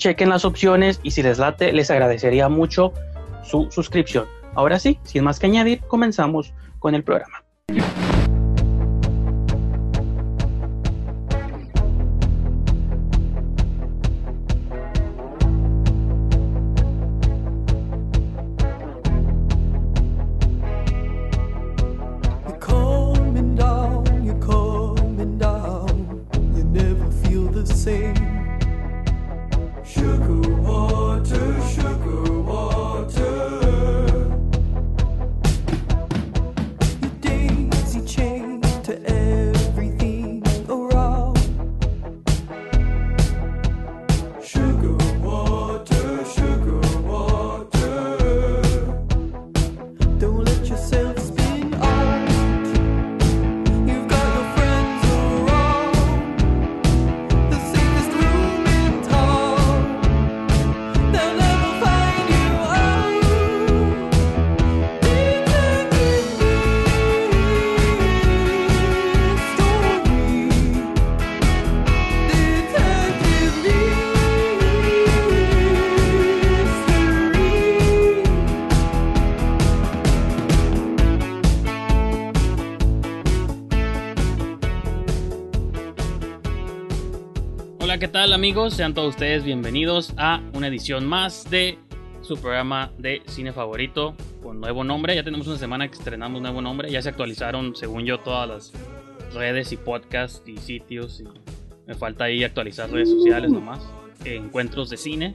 chequen las opciones y si les late, les agradecería mucho su suscripción. Ahora sí, sin más que añadir, comenzamos con el programa. Amigos? Sean todos ustedes bienvenidos a una edición más de su programa de cine favorito con nuevo nombre. Ya tenemos una semana que estrenamos nuevo nombre. Ya se actualizaron, según yo, todas las redes y podcasts y sitios. Y me falta ahí actualizar redes sociales nomás. Encuentros de cine,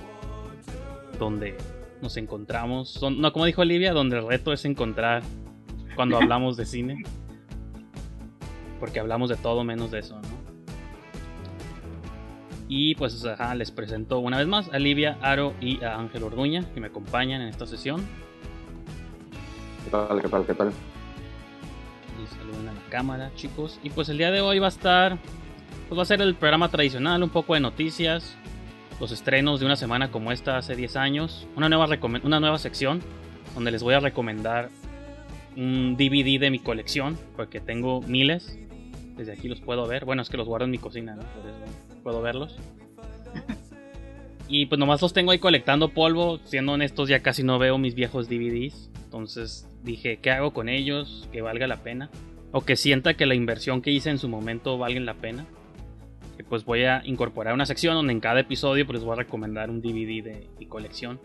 donde nos encontramos. Son, no, como dijo Olivia, donde el reto es encontrar cuando hablamos de cine. Porque hablamos de todo menos de eso, ¿no? Y pues les presento una vez más a Livia, Aro y a Ángel Orduña que me acompañan en esta sesión. ¿Qué tal? ¿Qué tal? ¿Qué tal? Y saluden a la cámara, chicos. Y pues el día de hoy va a estar, pues va a ser el programa tradicional, un poco de noticias, los estrenos de una semana como esta hace 10 años, una nueva, una nueva sección donde les voy a recomendar un DVD de mi colección, porque tengo miles. Desde aquí los puedo ver. Bueno, es que los guardo en mi cocina, ¿no? Por eso puedo verlos. Y pues nomás los tengo ahí colectando polvo. Siendo honestos, ya casi no veo mis viejos DVDs. Entonces dije, ¿qué hago con ellos? Que valga la pena. O que sienta que la inversión que hice en su momento valga la pena. que pues voy a incorporar una sección donde en cada episodio pues les voy a recomendar un DVD de mi colección.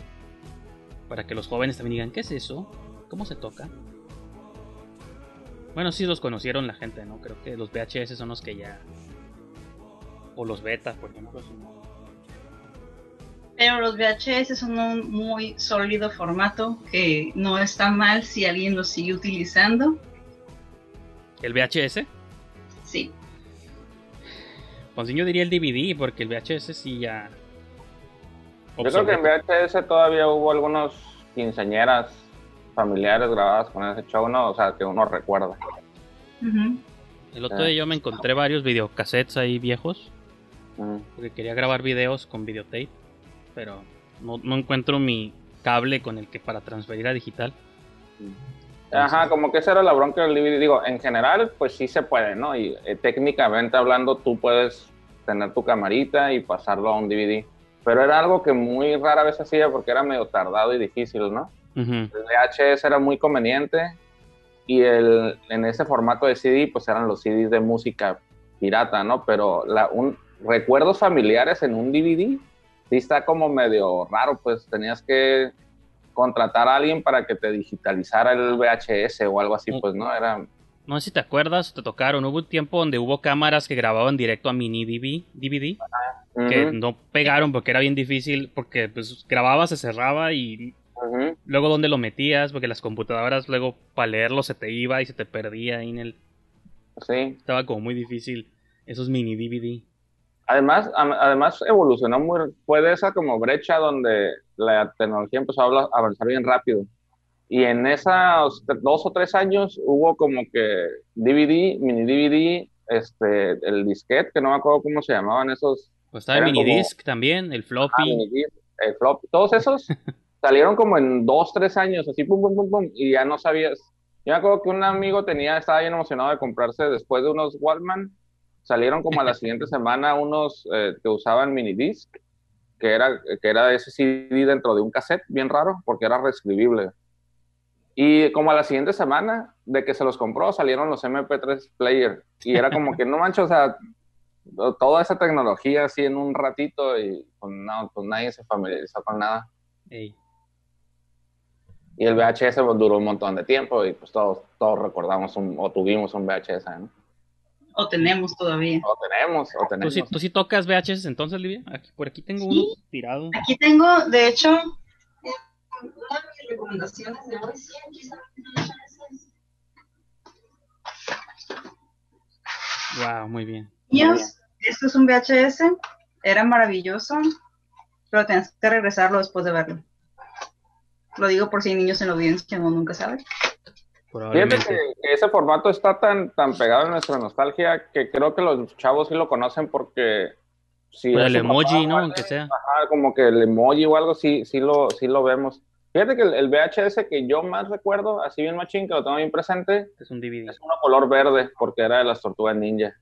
Para que los jóvenes también digan, ¿qué es eso? ¿Cómo se toca? Bueno, sí los conocieron la gente, ¿no? Creo que los VHS son los que ya... O los beta, por ejemplo. Pero los VHS son un muy sólido formato que no está mal si alguien lo sigue utilizando. ¿El VHS? Sí. Pues yo diría el DVD, porque el VHS sí ya. Yo creo que en VHS todavía hubo algunos quinceañeras familiares grabadas con ese show, ¿no? O sea, que uno recuerda. El otro día yo me encontré varios videocassettes ahí viejos. Porque quería grabar videos con videotape. Pero no, no encuentro mi cable con el que para transferir a digital. Ajá, como que esa era la bronca del DVD. Digo, en general, pues sí se puede, ¿no? Y eh, técnicamente hablando, tú puedes tener tu camarita y pasarlo a un DVD. Pero era algo que muy rara vez hacía porque era medio tardado y difícil, ¿no? El VHS era muy conveniente y el, en ese formato de CD, pues eran los CDs de música pirata, ¿no? Pero la, un, recuerdos familiares en un DVD sí está como medio raro, pues tenías que contratar a alguien para que te digitalizara el VHS o algo así, pues no era. No sé si te acuerdas, te tocaron. Hubo un tiempo donde hubo cámaras que grababan directo a mini DVD, que no pegaron porque era bien difícil, porque pues grababa, se cerraba y luego dónde lo metías, porque las computadoras luego para leerlo se te iba y se te perdía ahí en el. Sí. Estaba como muy difícil esos mini DVD. Además, además evolucionó muy, fue de esa como brecha donde la tecnología empezó a avanzar bien rápido. Y en esos dos o tres años hubo como que DVD, mini DVD, este, el disquete, que no me acuerdo cómo se llamaban esos. Pues estaba el mini disc también, el floppy. el floppy. Todos esos salieron como en dos, tres años, así pum, pum, pum, pum, y ya no sabías. Yo me acuerdo que un amigo tenía, estaba bien emocionado de comprarse después de unos Walkman salieron como a la siguiente semana unos eh, que usaban mini disc, que era, que era ese CD dentro de un cassette, bien raro, porque era reescribible. Y como a la siguiente semana de que se los compró, salieron los MP3 player. Y era como que no mancho, o sea, toda esa tecnología así en un ratito y pues, no, pues nadie se familiarizó con nada. Y el VHS pues, duró un montón de tiempo y pues todos, todos recordamos o tuvimos un VHS, ¿no? O tenemos todavía. O tenemos, o tenemos. ¿Tú sí, tocas VHS entonces, Livia? Aquí, por aquí tengo uno tirado. Aquí tengo, de hecho, una de mis recomendaciones de hoy, sí, aquí están Wow, muy bien. Niños, esto es un VHS, era maravilloso, pero tienes que regresarlo después de verlo. Lo digo por si hay niños en la audiencia que no nunca saben. Fíjate que, ese formato está tan, tan pegado en nuestra nostalgia que creo que los chavos sí lo conocen porque si el emoji, ¿no? Aunque sea. como que el emoji o algo sí, sí lo, sí lo vemos. Fíjate que el, VHS que yo más recuerdo, así bien machín, que lo tengo bien presente, es un DVD. Es uno color verde, porque era de las tortugas ninja.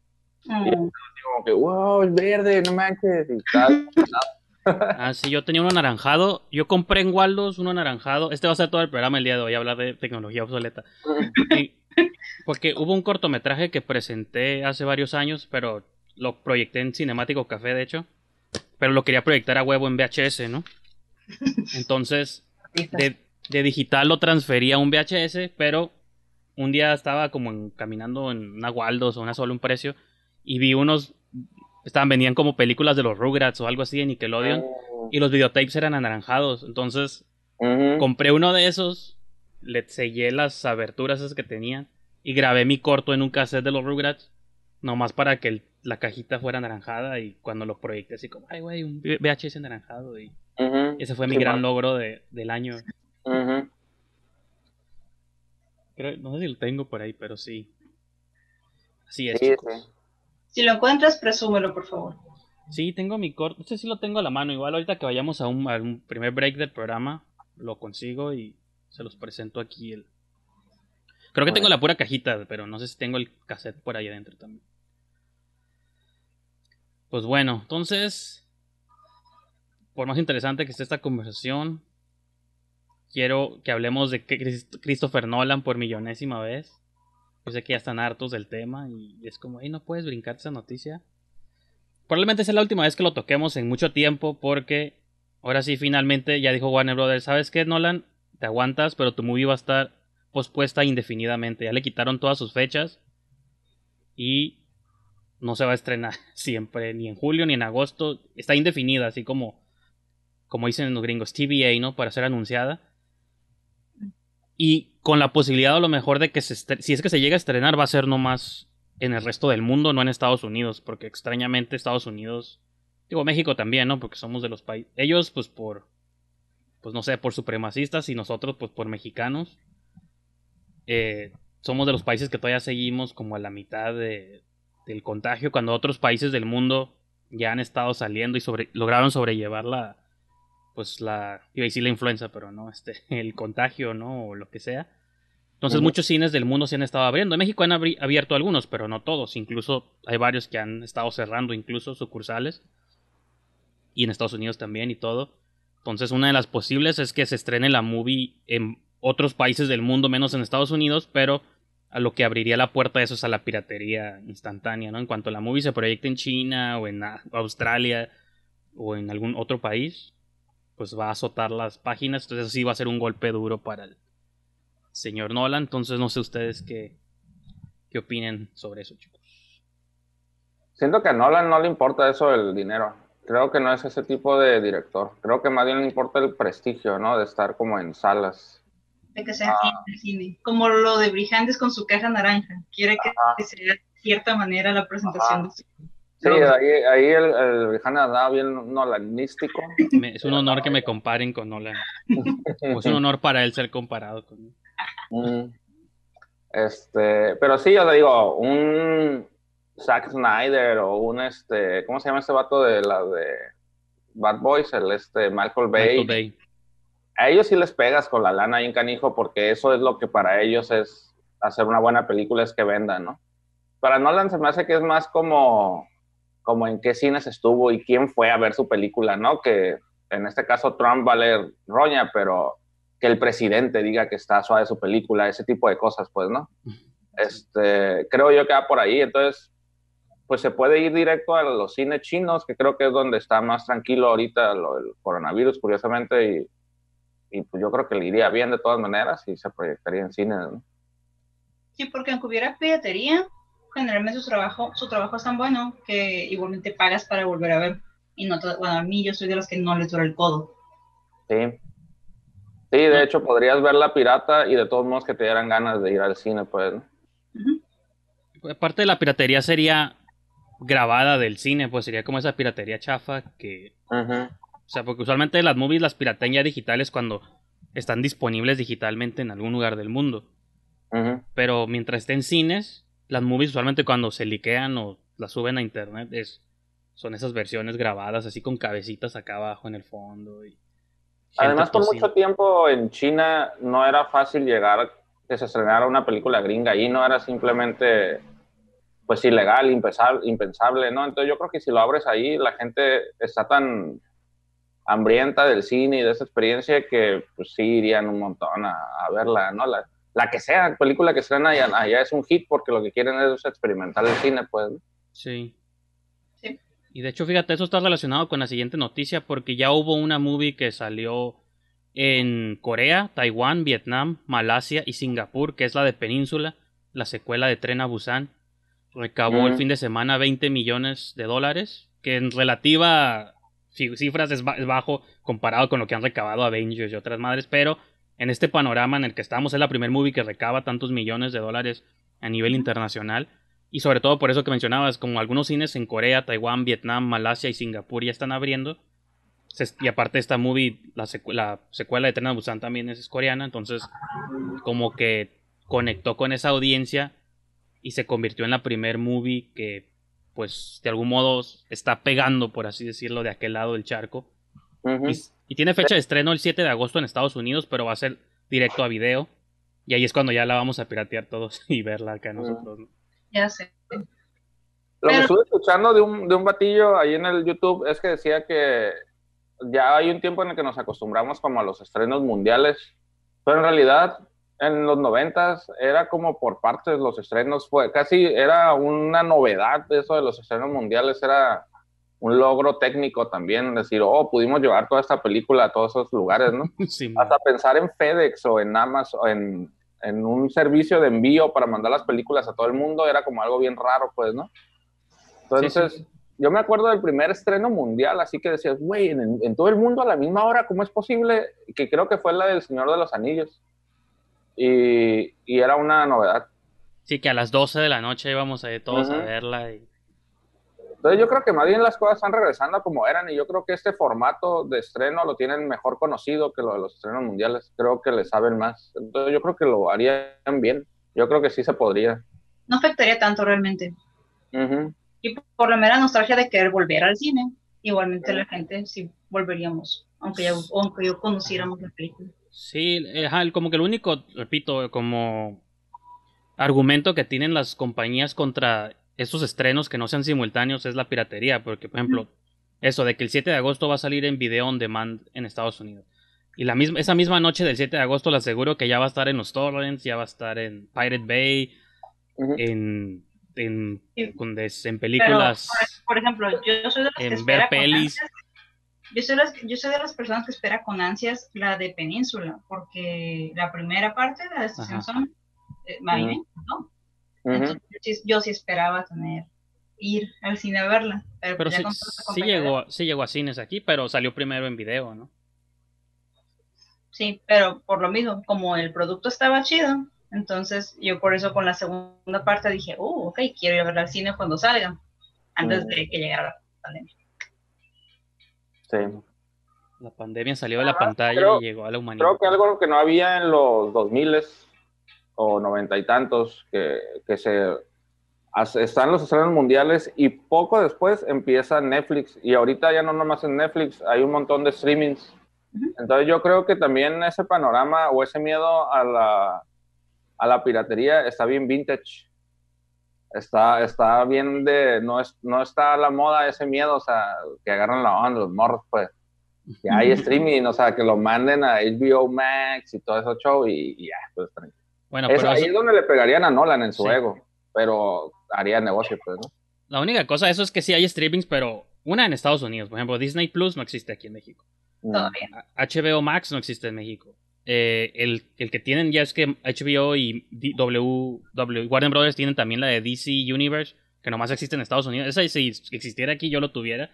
Mm. Y como que, wow, es verde, no manches, y tal. Ah, sí, yo tenía uno anaranjado. Yo compré en Waldos uno anaranjado. Este va a ser todo el programa el día de hoy, hablar de tecnología obsoleta. porque hubo un cortometraje que presenté hace varios años, pero lo proyecté en Cinemático Café, de hecho. Pero lo quería proyectar a huevo en VHS, ¿no? Entonces, de, digital lo transferí a un VHS, pero un día estaba como caminando en una Waldos o una solo un precio y vi unos estaban vendían como películas de los Rugrats o algo así en Nickelodeon oh. y los videotapes eran anaranjados. Entonces compré uno de esos, le sellé las aberturas esas que tenían y grabé mi corto en un cassette de los Rugrats, nomás para que la cajita fuera anaranjada y cuando lo proyecté así como, ay güey, un VHS anaranjado y ese fue mi gran logro de, del año. no sé si lo tengo por ahí, pero sí. Así es. chicos. Si lo encuentras, presúmelo, por favor. Sí, tengo mi corto. Este sí lo tengo a la mano. Igual ahorita que vayamos a un, primer break del programa, lo consigo y se los presento aquí. El... Creo que tengo la pura cajita, pero no sé si tengo el cassette por ahí adentro también. Pues bueno, entonces, por más interesante que esté esta conversación, quiero que hablemos de Christopher Nolan por millonésima vez. Yo sé que ya están hartos del tema y es como, no puedes brincar esa noticia. probablemente sea la última vez que lo toquemos en mucho tiempo porque ahora sí finalmente ya dijo Warner Brothers, ¿sabes qué, Nolan? Te aguantas, pero tu movie va a estar pospuesta indefinidamente. Ya le quitaron todas sus fechas y no se va a estrenar siempre, ni en julio ni en agosto. Está indefinida, así como, como dicen los gringos, TVA, ¿no? Para ser anunciada. Y con la posibilidad a lo mejor de que se si es que se llega a estrenar va a ser nomás en el resto del mundo, no en Estados Unidos, porque extrañamente Estados Unidos, digo México también, ¿no? Porque somos de los países, ellos pues por, pues no sé, por supremacistas y nosotros pues por mexicanos, eh, somos de los países que todavía seguimos como a la mitad de, del contagio, cuando otros países del mundo ya han estado saliendo y sobre, lograron sobrellevar la, pues la, iba a decir la influenza, pero no, este, el contagio, ¿no? O lo que sea. Entonces muchos cines del mundo se han estado abriendo. En México han abierto algunos, pero no todos. Incluso hay varios que han estado cerrando, incluso sucursales. Y en Estados Unidos también y todo. Entonces una de las posibles es que se estrene la movie en otros países del mundo, menos en Estados Unidos, pero a lo que abriría la puerta de eso es a la piratería instantánea, ¿no? En cuanto la movie se proyecte en China o en Australia o en algún otro país, pues va a azotar las páginas. Entonces sí va a ser un golpe duro para el señor Nolan. Entonces no sé ustedes qué, qué opinen sobre eso, chicos. Siento que a Nolan no le importa eso del dinero. Creo que no es ese tipo de director. Creo que más bien le importa el prestigio, ¿no? De estar como en salas. De que sea ah. cine. Como lo de Brijandes con su caja naranja. Quiere que, sea de cierta manera la presentación de Sí, ahí, ahí el, el Vijana bien nolanístico. Es un honor que me comparen con Nolan. es un honor para él ser comparado con mm. Este, pero sí, yo le digo, un Zack Snyder o un este, ¿cómo se llama este vato de la de Bad Boys? El este Michael Bay. Michael Bay. A ellos sí les pegas con la lana ahí en canijo porque eso es lo que para ellos es hacer una buena película, es que vendan, ¿no? Para Nolan se me hace que es más como como en qué cines estuvo y quién fue a ver su película, ¿no? Que en este caso Trump va a leer roña, pero que el presidente diga que está suave su película, ese tipo de cosas, pues, ¿no? Este, creo yo que va por ahí, entonces, pues se puede ir directo a los cines chinos, que creo que es donde está más tranquilo ahorita lo, el coronavirus, curiosamente, y, y, pues yo creo que le iría bien de todas maneras y se proyectaría en cine, ¿no? Sí, porque aunque hubiera piratería, generalmente su trabajo, su trabajo es tan bueno que igualmente pagas para volver a ver. Y no bueno, a mí yo soy de los que no les dura el codo. Sí. Sí, de hecho podrías ver la pirata y de todos modos que te dieran ganas de ir al cine, pues. Aparte de la piratería sería grabada del cine, pues sería como esa piratería chafa que... O sea, porque usualmente las movies las piratean ya digitales cuando están disponibles digitalmente en algún lugar del mundo. Pero mientras estén en cines, las movies usualmente cuando se liquean o las suben a internet es, son esas versiones grabadas así con cabecitas acá abajo en el fondo. Y Además, por mucho tiempo en China no era fácil llegar que se estrenara una película gringa y no era simplemente pues ilegal, impensable, impensable, ¿no? Entonces yo creo que si lo abres ahí, la gente está tan hambrienta del cine y de esa experiencia que pues sí irían un montón a, a verla, ¿no? La, la que sea, película que estrena allá, allá es un hit porque lo que quieren es experimentar el cine, pues. Sí. sí. Y de hecho, fíjate, eso está relacionado con la siguiente noticia porque ya hubo una movie que salió en Corea, Taiwán, Vietnam, Malasia y Singapur, que es la de Península, la secuela de Tren a Busan. Recabó el fin de semana 20 millones de dólares, que en relativa cifras es, bajo comparado con lo que han recabado Avengers y otras madres, pero en este panorama en el que estamos. Es la primer movie que recaba tantos millones de dólares a nivel internacional. Y sobre todo por eso que mencionabas, como algunos cines en Corea, Taiwán, Vietnam, Malasia y Singapur ya están abriendo. Y aparte esta movie, la, secuela de Tren Busan también es coreana, entonces como que conectó con esa audiencia y se convirtió en la primer movie que pues de algún modo está pegando, por así decirlo, de aquel lado del charco. Y tiene fecha de estreno el 7 de agosto en Estados Unidos, pero va a ser directo a video. Y ahí es cuando ya la vamos a piratear todos y verla acá nosotros. Ya sé. Lo que estuve escuchando de un, de un batillo ahí en el YouTube es que decía que ya hay un tiempo en el que nos acostumbramos como a los estrenos mundiales, pero en realidad en los noventas era como por partes los estrenos, fue casi era una novedad eso de los estrenos mundiales, era un logro técnico también, decir, oh, pudimos llevar toda esta película a todos esos lugares, ¿no? Sí, Hasta pensar en FedEx o en Amazon, en, en un servicio de envío para mandar las películas a todo el mundo era como algo bien raro, pues, ¿no? Entonces, Sí, sí, yo me acuerdo del primer estreno mundial, así que decías, güey, en, en todo el mundo a la misma hora, ¿cómo es posible? Que creo que fue la del Señor de los Anillos. Y, y era una novedad. Sí, que a las 12 de la noche íbamos a ir todos a Ujú. verla. Y... Entonces yo creo que más bien las cosas están regresando como eran y yo creo que este formato de estreno lo tienen mejor conocido que lo de los estrenos mundiales. Creo que le saben más. Entonces yo creo que lo harían bien. Yo creo que sí se podría. No afectaría tanto realmente. Ujú. Y por la mera nostalgia de querer volver al cine, igualmente la gente sí volveríamos, aunque, ya, aunque yo conociéramos la película. Sí, eh, ajá, el- como que el único, repito, como argumento que tienen las compañías contra estos estrenos que no sean simultáneos es la piratería, porque por ejemplo, eso de que el 7 de agosto va a salir en video on demand en Estados Unidos. Y la misma, esa misma noche del 7 de agosto le aseguro que ya va a estar en los torrents, ya va a estar en Pirate Bay, Ujú. en, en, Sí. con des- en películas. por, por ejemplo, yo soy de las que en espera ver con pelis. ansias- Yo soy, las- yo soy de las personas que espera con ansias la de Península, porque la primera parte, la de Estación. Son, eh, a mí me Entonces, yo sí- yo sí esperaba tener, ir al cine a verla. Pero, Pero pues sí, llegó, sí llegó a cines aquí, pero salió primero en video, ¿no? Sí, pero por lo mismo, como el producto estaba chido, entonces yo por eso con la segunda parte dije, oh, ok, quiero ir a ver al cine cuando salga, antes Mm. de que llegara la pandemia. Sí. La pandemia salió de la pantalla creo- y llegó a la humanidad. Creo que algo que no había en los 2000 o noventa y tantos, que, que se están los estrenos mundiales y poco después empieza Netflix y ahorita ya no nomás en Netflix, hay un montón de streamings. Entonces yo creo que también ese panorama o ese miedo a la, a la piratería está bien vintage. Está, está bien de, no, es, no está a la moda ese miedo, o sea, que agarran la onda los morros, pues. Que hay streaming, o sea, que lo manden a HBO Max y todo eso show y, y ya, pues tranquilo. Bueno, Es- pero ahí eso- es donde le pegarían a Nolan en su Sí. ego, pero haría negocio, pues, ¿no? la única cosa de eso es que sí hay streamings, pero una en Estados Unidos. Por ejemplo, Disney Plus no existe aquí en México. Todavía. A- HBO Max no existe en México. Eh, el, el que tienen ya es que HBO y W, W- Warner Brothers tienen también la de DC Universe, que nomás existe en Estados Unidos. Esa si existiera aquí yo lo tuviera,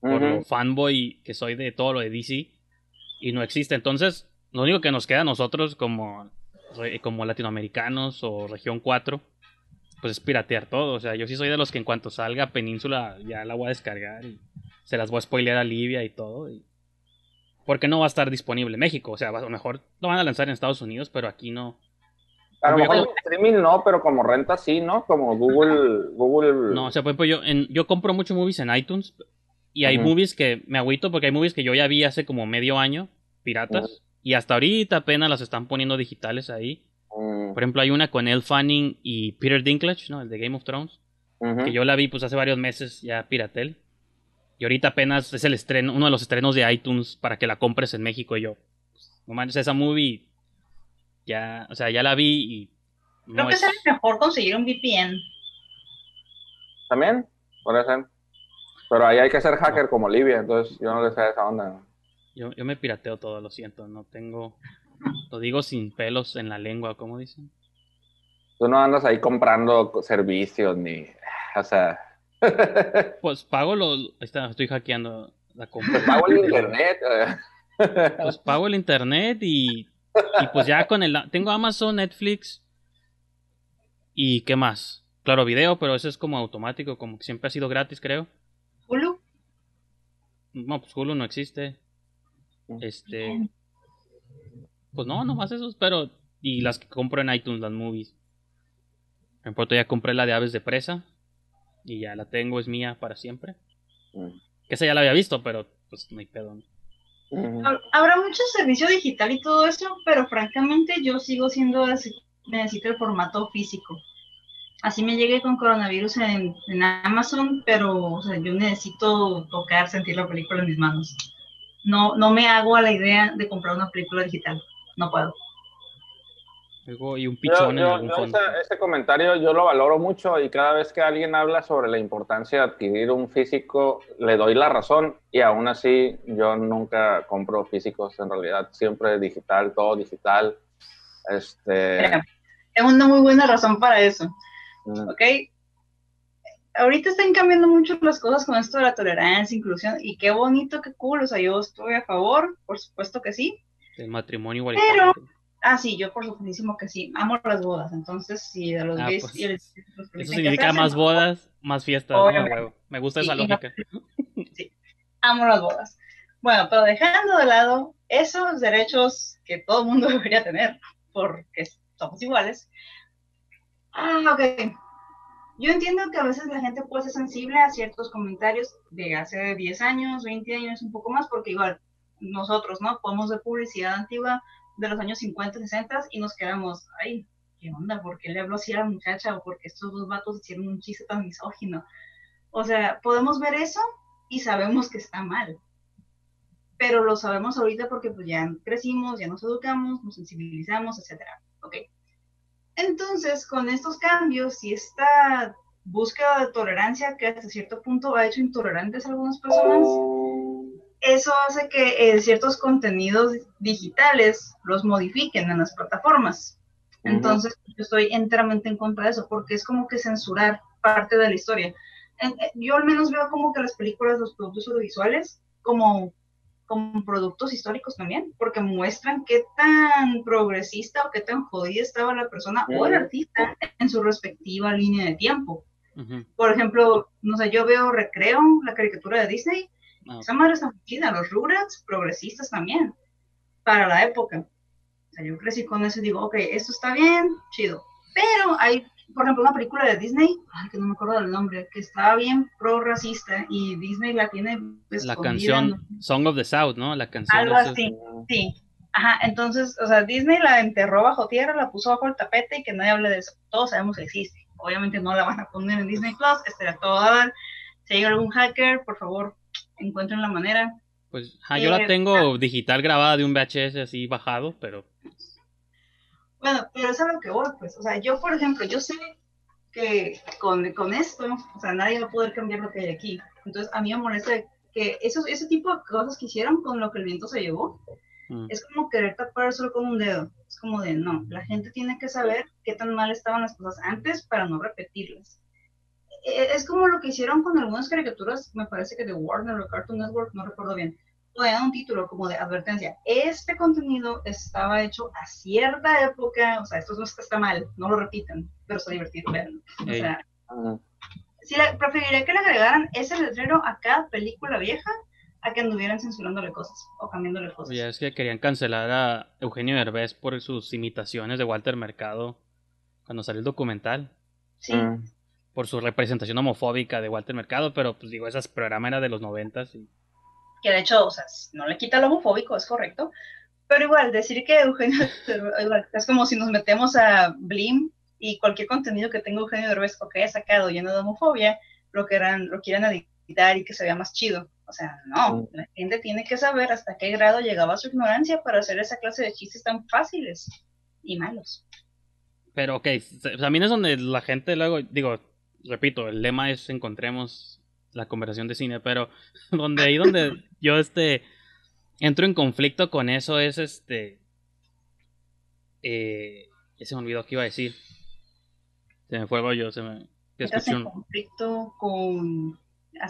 por Ujú. lo fanboy que soy de todo lo de DC, y no existe. Entonces, lo único que nos queda a nosotros como, como latinoamericanos o región 4, pues es piratear todo. O sea, yo sí soy de los que en cuanto salga Península ya la voy a descargar y se las voy a spoilear a Livia y todo. Y... Porque no va a estar disponible en México. O sea, a lo mejor lo van a lanzar en Estados Unidos, pero aquí no. A lo mejor en streaming no, pero como renta sí, ¿no? Como Google, Google. No, o sea, por ejemplo, yo, en- yo compro mucho movies en iTunes y hay movies que me agüito porque hay movies que yo ya vi hace como medio año, piratas. Y hasta ahorita apenas las están poniendo digitales ahí. Mm, Por ejemplo, hay una con Elle Fanning y Peter Dinklage, ¿no? El de Game of Thrones, que yo la vi pues hace varios meses ya piratel. Y ahorita apenas es el estreno, uno de los estrenos de iTunes para que la compres en México y yo. pues, no manches, esa movie ya, o sea, ya la vi y Creo que es... sería mejor conseguir un VPN. También, por eso. Pero ahí hay que ser hacker como Livia, entonces yo no le sé esa onda. Yo, yo me pirateo todo, lo siento, no tengo... Lo digo sin pelos en la lengua, ¿cómo dicen? Tú no andas ahí comprando servicios ni. O sea. Pues pago lo... ahí está, estoy hackeando la compra. Pago el internet. eh. Pues pago el internet y, y pues ya con el... Tengo Amazon, Netflix y ¿qué más? Claro, video, pero eso es como automático, como que siempre ha sido gratis, creo. Hulu. No, pues Hulu no existe. Este... Pues no, nomás esos, pero... Y las que compro en iTunes, las movies. En Puerto ya compré la de Aves de Presa. Y ya la tengo, es mía para siempre. Que esa ya la había visto, pero pues no hay pedo. Habrá mucho servicio digital y todo eso, pero francamente yo sigo siendo así, necesito el formato físico. Así me llegué con coronavirus en, en Amazon, pero o sea, yo necesito tocar, sentir la película en mis manos. No, no me hago a la idea de comprar una película digital. No puedo. y un pichón en Ese, comentario yo lo valoro mucho y cada vez que alguien habla sobre la importancia de adquirir un físico, le doy la razón y aún así yo nunca compro físicos en realidad, siempre digital, todo digital. Este... Es una muy buena razón para eso. Mm. ¿Ok? Ahorita están cambiando mucho las cosas con esto de la tolerancia, inclusión, y qué bonito, qué cool, o sea, yo estoy a favor, por supuesto que sí. El matrimonio igual. Pero Ah, sí, yo por supuesto que sí. Amo las bodas. Entonces, si de los ah, gays pues, Eso significa más bodas, más fiestas. Me gusta esa lógica. sí, amo las bodas. Bueno, pero dejando de lado esos derechos que todo el mundo debería tener, porque somos iguales. Ah, ok. Yo entiendo que a veces la gente puede ser sensible a ciertos comentarios de hace 10 años, 20 años, un poco más, porque igual nosotros, ¿no? Podemos de publicidad antigua de los años 50, 60 y nos quedamos, ay, ¿qué onda? ¿Por qué le habló así a la muchacha? ¿O porque estos dos vatos hicieron un chiste tan misógino? O sea, podemos ver eso y sabemos que está mal. Pero lo sabemos ahorita porque pues ya crecimos, ya nos educamos, nos sensibilizamos, etcétera. ¿Ok? Entonces, con estos cambios y esta búsqueda de tolerancia que hasta cierto punto ha hecho intolerantes a algunas personas, eso hace que eh, ciertos contenidos digitales los modifiquen en las plataformas. Entonces, yo estoy enteramente en contra de eso, porque es como que censurar parte de la historia. Eh, yo al menos veo como que las películas, los productos audiovisuales, como, como productos históricos también, porque muestran qué tan progresista o qué tan jodida estaba la persona o el artista en su respectiva línea de tiempo. Por ejemplo, no sé, yo veo Recreo, la caricatura de Disney, Ah, Esa madre está chida, los Rugrats progresistas también, para la época. O sea, yo crecí con eso y digo, ok, esto está bien, chido. Pero hay, por ejemplo, una película de Disney, ay, que no me acuerdo del nombre, que estaba bien pro-racista y Disney la tiene La canción Song of the South, ¿no? La canción. Algo así, sí. Ajá, entonces, o sea, Disney la enterró bajo tierra, la puso bajo el tapete y que nadie hable de eso. Todos sabemos que existe. Obviamente no la van a poner en Disney Plus, estará todo a dar. Si hay algún hacker, por favor, encuentren la manera. Pues yo la eh, tengo ah. digital grabada de un VHS así bajado, pero... Bueno, pero es a lo que voy, pues. O sea, yo, por ejemplo, yo sé que con, con esto, o sea, nadie va a poder cambiar lo que hay aquí. Entonces, a mí me molesta que esos, ese tipo de cosas que hicieron con lo que el viento se llevó, mm. es como querer tapar solo con un dedo. Es como de, no, la gente tiene que saber qué tan mal estaban las cosas antes para no repetirlas. Eh, es como lo que hicieron con algunas caricaturas, me parece que de Warner o Cartoon Network, no recuerdo bien. Ponían un título como de advertencia. Este contenido estaba hecho a cierta época, o sea, esto no está mal, no lo repiten, pero está divertido verlo. O sea, si preferiría que le agregaran ese letrero a cada película vieja a que anduvieran censurándole cosas o cambiándole cosas. Ya es que querían cancelar a Eugenio Derbez por sus imitaciones de Walter Mercado cuando salió el documental. Sí. Mm por su representación homofóbica de Walter Mercado, pero pues digo, esas programas eran de los noventas. Y... Que de hecho, o sea, no le quita lo homofóbico, es correcto. Pero igual, decir que Eugenio, es como si nos metemos a Blim y cualquier contenido que tenga Eugenio Derbez o que haya sacado lleno de homofobia, lo quieran, lo quieran editar y que se vea más chido. O sea, no, la gente tiene que saber hasta qué grado llegaba su ignorancia para hacer esa clase de chistes tan fáciles y malos. Pero ok, también es donde la gente luego, digo, repito, el lema es encontremos la conversación de cine, pero donde ahí donde yo este entro en conflicto con eso es este eh, ya se me olvidó qué iba a decir. Se me fue yo, se me Estás en conflicto con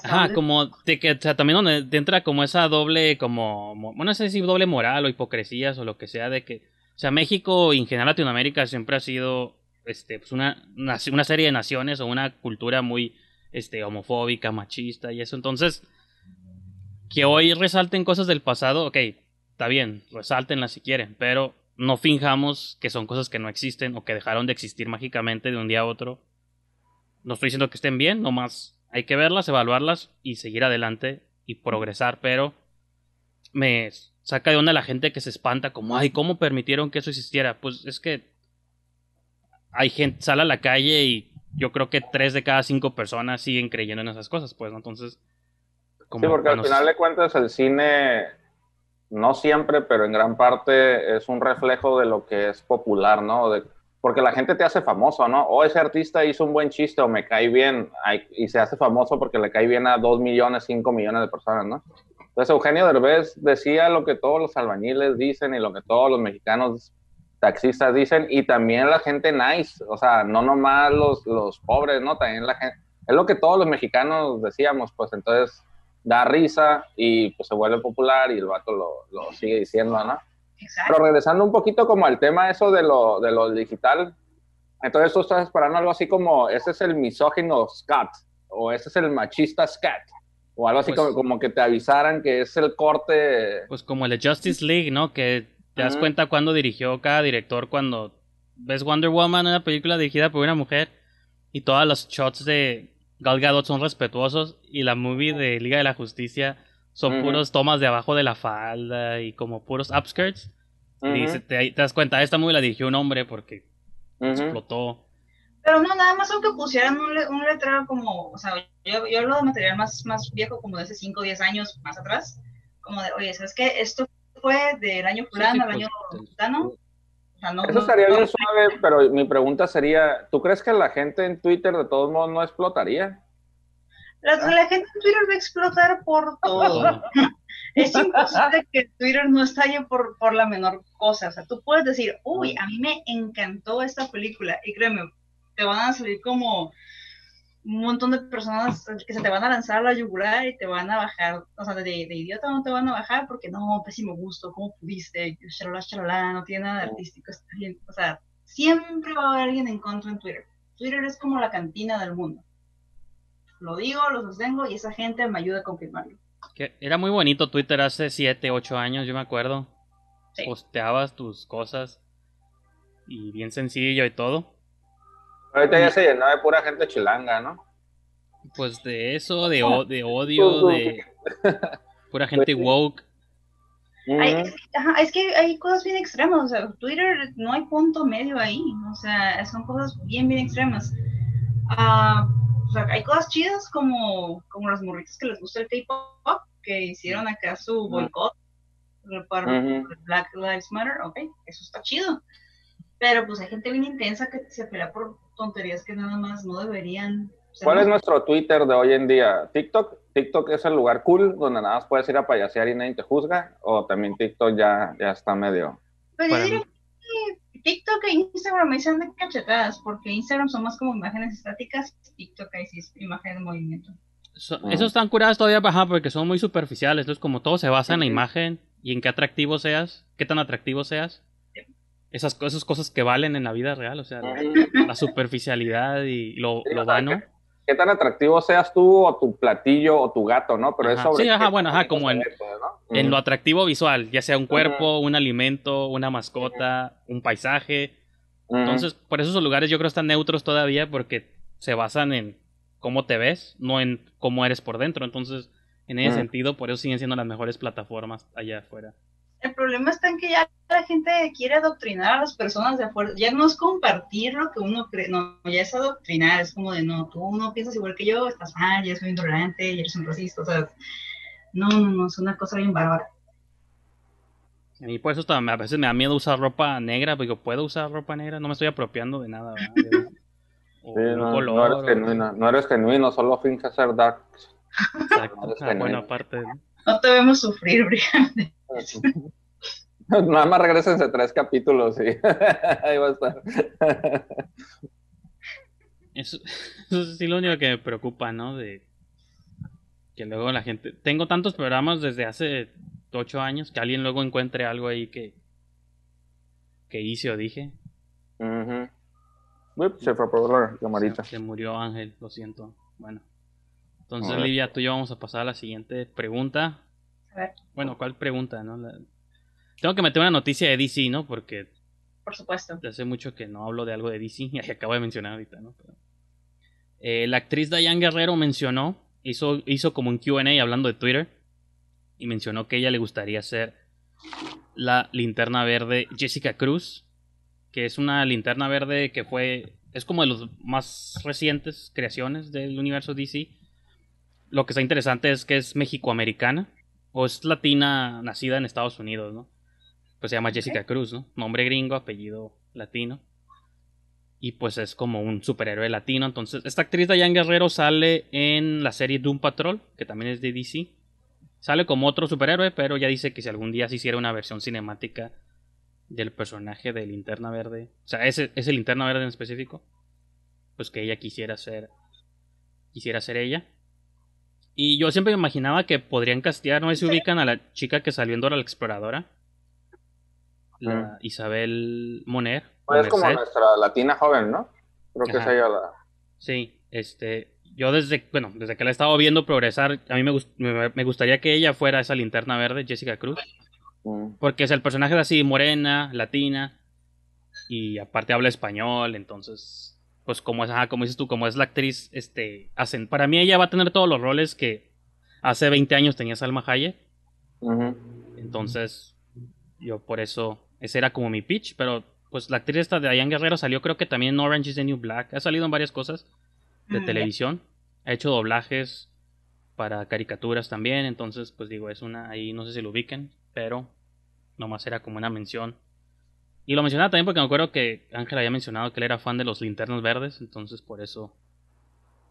Ajá, como de que o sea, también donde te entra como esa doble como bueno, no sé si doble moral o hipocresías o lo que sea de que o sea, México y en general Latinoamérica siempre ha sido este, pues una, una, serie de naciones o una cultura muy este, homofóbica, machista y eso. Entonces, que hoy resalten cosas del pasado, ok, está bien, resáltenlas si quieren, pero no finjamos que son cosas que no existen o que dejaron de existir mágicamente de un día a otro. No estoy diciendo que estén bien, nomás hay que verlas, evaluarlas y seguir adelante y progresar, pero me saca de onda la gente que se espanta como, ay, ¿cómo permitieron que eso existiera? Pues es que hay gente, sale a la calle y yo creo que tres de cada cinco personas siguen creyendo en esas cosas, pues, ¿no? Entonces, como, sí, porque al final de cuentas el cine no siempre, pero en gran parte es un reflejo de lo que es popular, ¿no? De, porque la gente te hace famoso, ¿no? O ese artista hizo un buen chiste o me cae bien y se hace famoso porque le cae bien a dos millones, cinco millones de personas, ¿no? Entonces Eugenio Derbez decía lo que todos los albañiles dicen y lo que todos los mexicanos taxistas dicen y también la gente nice, o sea, no nomás los, los pobres, ¿no? También la gente, es lo que todos los mexicanos decíamos, pues entonces da risa y pues se vuelve popular y el vato lo, lo sigue diciendo, ¿no? Exacto. Pero regresando un poquito como al tema eso de lo, de lo digital, entonces tú estás esperando algo así como, ese es el misógino scat, o ese es el machista scat, o algo así pues como, como, que te avisaran que es el corte... Pues como el de Justice League, ¿no? Que te das cuenta cuando dirigió cada director, cuando ves Wonder Woman, una película dirigida por una mujer, y todas los shots de Gal Gadot son respetuosos y la movie de Liga de la Justicia son puros tomas de abajo de la falda y como puros upskirts. Y te, das cuenta, esta movie la dirigió un hombre porque explotó. Pero no, nada más aunque pusieran un, un letrero como, o sea, yo, yo hablo de material más, más viejo, como de hace 5 o 10 años más atrás, como de, oye, ¿sabes qué? Esto fue del año fulano al año fulano. Eso estaría bien suave, pero mi pregunta sería, ¿tú crees que la gente en Twitter de todos modos no explotaría? La, gente en Twitter va a explotar por todo. es imposible que Twitter no estalle por, por la menor cosa. O sea, tú puedes decir, uy, a mí me encantó esta película. Y créeme, te van a salir como un montón de personas que se te van a lanzar a la yugular y te van a bajar, o sea, de, de, idiota no te van a bajar porque no, pésimo gusto, ¿cómo pudiste? Chalala, chalala, no tiene nada de artístico, está bien. O sea, siempre va a haber alguien en contra en Twitter. Twitter es como la cantina del mundo. Lo digo, lo sostengo y esa gente me ayuda a confirmarlo. Que era muy bonito Twitter hace 7, 8 años, yo me acuerdo. Posteabas tus cosas y bien sencillo y todo. Ahorita ya se llenó de pura gente chilanga, ¿no? Pues de eso, de, de odio, de pura gente pues woke. es, que hay cosas bien extremas, o sea, Twitter no hay punto medio ahí, o sea, son cosas bien, bien extremas. Ah, o sea, hay cosas chidas como, como los morritos que les gusta el K-pop, que hicieron acá su boicot para Black Lives Matter, ok, eso está chido. Pero pues hay gente bien intensa que se pelea por tonterías que nada más no deberían. ¿Cuál es nuestro Twitter de hoy en día? ¿TikTok? ¿TikTok es el lugar cool donde nada más puedes ir a payasear y nadie te juzga? ¿O también TikTok ya, ya está medio...? Pues yo diría que TikTok e Instagram me dicen de cachetadas, porque Instagram son más como imágenes estáticas, TikTok ahí sí es imagen de movimiento. esos están curados todavía baja porque son muy superficiales, entonces como todo se basa en la imagen y en qué atractivo seas, qué tan atractivo seas, esas, cosas que valen en la vida real, o sea, la, superficialidad y lo, lo vano. Qué tan atractivo seas tú o tu platillo o tu gato, ¿no? Pero eso Sí, ajá, bueno, ajá, como en, en lo atractivo visual, ya sea un cuerpo, un alimento, una mascota, un paisaje. Entonces, por eso esos lugares yo creo están neutros todavía porque se basan en cómo te ves, no en cómo eres por dentro. Entonces, en ese sentido, por eso siguen siendo las mejores plataformas allá afuera. El problema está en que ya la gente quiere adoctrinar a las personas de afuera. Ya no es compartir lo que uno cree, no, ya es adoctrinar. Es como de, no, tú no piensas igual que yo, estás mal, ya soy intolerante, ya eres un racista. O sea, no, no, no, es una cosa bien bárbara. A mí por eso a veces me da miedo usar ropa negra, porque puedo usar ropa negra, no me estoy apropiando de nada. no, eres genuino, no eres genuino, solo finges ser dark. Exacto, no buena parte. ¿no? Te vemos sufrir, brillante. Nada más regresense tres capítulos y ahí va a estar. Eso, es sí lo único que me preocupa, ¿no? De que luego la gente... Tengo tantos programas desde hace ocho años que alguien luego encuentre algo ahí que que hice o dije. se fue por la camarita. Se, murió Ángel, lo siento. Bueno. Entonces, Livia, tú y yo vamos a pasar a la siguiente pregunta. Bueno, ¿cuál pregunta, no? Tengo que meter una noticia de DC, ¿no? Porque... Por supuesto. Hace mucho que no hablo de algo de DC y acabo de mencionar ahorita, ¿no? Eh, la actriz Diane Guerrero mencionó, hizo, hizo como un QA hablando de Twitter y mencionó que ella le gustaría ser la linterna verde Jessica Cruz, que es una linterna verde que fue, es como de los más recientes creaciones del universo DC. Lo que está interesante es que es mexicoamericana o es latina nacida en Estados Unidos, ¿no? Pues se llama Jessica Cruz, ¿no? Nombre gringo, apellido latino. Y pues es como un superhéroe latino. Entonces, esta actriz Diane Guerrero sale en la serie Doom Patrol, que también es de DC. Sale como otro superhéroe, pero ya dice que si algún día se hiciera una versión cinemática del personaje de Linterna Verde, o sea, ese es el Linterna Verde en específico, pues que ella quisiera ser quisiera ser ella. Y yo siempre me imaginaba que podrían castear, no sé si ubican a la chica que salió en Dora la Exploradora, la Isabel Moner. Pues es como nuestra latina joven, ¿no? Creo que es ella la... Sí, este, yo desde, bueno, desde que la he estado viendo progresar, a mí me, me, gustaría que ella fuera esa linterna verde, Jessica Cruz. Mm. Porque es el personaje de así, morena, latina, y aparte habla español, entonces, pues como es, como dices tú, como es la actriz, este, hacen, para mí ella va a tener todos los roles que hace 20 años tenía Salma Hayek. Entonces, yo por eso, ese era como mi pitch, pero pues la actriz esta de Diane Guerrero salió creo que también en Orange is the New Black, ha salido en varias cosas de mm, televisión, ha hecho doblajes para caricaturas también, entonces pues digo, es una, ahí no sé si lo ubiquen, pero nomás era como una mención. Y lo mencionaba también porque me acuerdo que Ángel había mencionado que él era fan de los linternas verdes, entonces por eso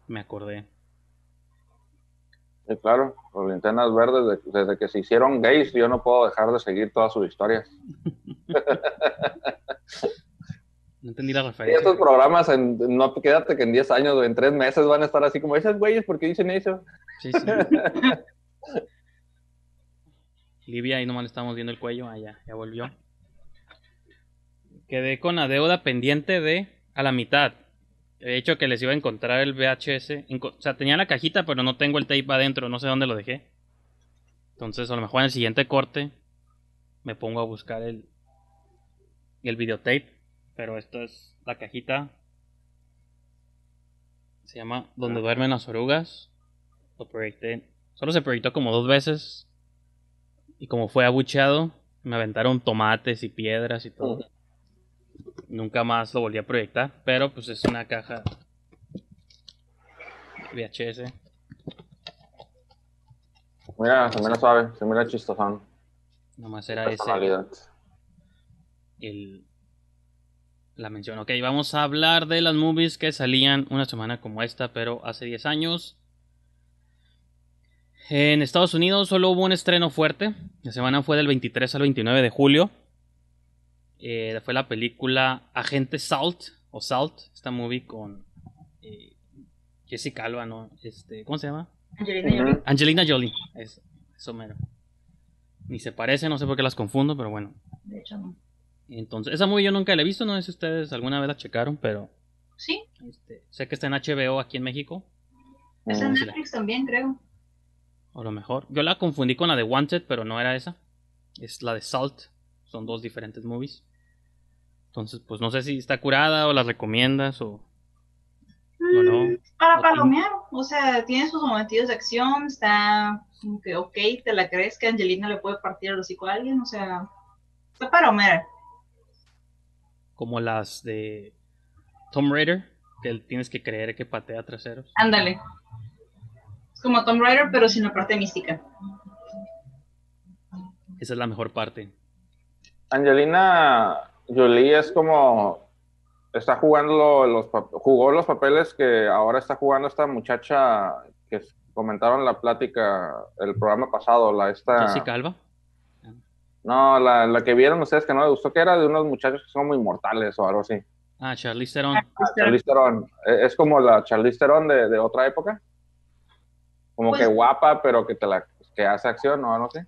me acordé. Sí, claro, los linternas verdes, desde que se hicieron gays, yo no puedo dejar de seguir todas sus historias. no entendí la referencia. Y estos programas, en, no quédate que en 10 años o en 3 meses van a estar así como esos güeyes, ¿por qué dicen eso? Sí, sí. Livia, ahí nomás le estamos viendo el cuello. Ah, ya, ya volvió. Quedé con la deuda pendiente de a la mitad. De hecho, que les iba a encontrar el VHS. O sea, tenía la cajita, pero no tengo el tape adentro. No sé dónde lo dejé. Entonces, a lo mejor en el siguiente corte me pongo a buscar el, el videotape. Pero esto es la cajita. Se llama Donde duermen las orugas. Lo proyecté. Solo se proyectó como dos veces. Y como fue abucheado, me aventaron tomates y piedras y todo. Nunca más lo volví a proyectar, pero pues es una caja VHS. Mira, se mira suave, se mira chistosón. Nomás era ese. El, la mención. Ok, vamos a hablar de las movies que salían una semana como esta, pero hace 10 años. En Estados Unidos solo hubo un estreno fuerte. La semana fue del 23 al 29 de julio. Eh, fue la película Agente Salt o Salt, esta movie con eh, Jessica Alba, ¿no? Este, ¿Cómo se llama? Angelina Jolie. Angelina Jolie, eso, eso mero. Ni se parece, no sé por qué las confundo, pero bueno. De hecho, no. Entonces, esa movie yo nunca la he visto, no sé si ustedes alguna vez la checaron, pero. Sí. Este, sé que está en HBO aquí en México. Es en Netflix también, creo. O lo mejor. Yo la confundí con la de Wanted, pero no era esa. Es la de Salt. Son dos diferentes movies. Entonces, pues no sé si está curada o la recomiendas o, no. Mm, para palomear, o sea, tiene sus momentos de acción, está como que ok, te la crees que Angelina le puede partir el hocico a alguien, o sea, está para palomear. Como las de Tom Raider, que tienes que creer que patea traseros. Ándale. Es como Tom Raider, pero sin la parte mística. Esa es la mejor parte. Angelina Jolie es como está jugando los jugó los papeles que ahora está jugando esta muchacha que comentaron la plática el programa pasado, la esta Jessica Alba. No, la, la, que vieron ustedes que no le gustó que era de unos muchachos que son muy mortales o algo así. Ah, Charlize Theron. Ah, Charlize Theron. E, es como la Charlize Theron de, de otra época. Como que pues guapa, pero que te la que hace acción o algo así.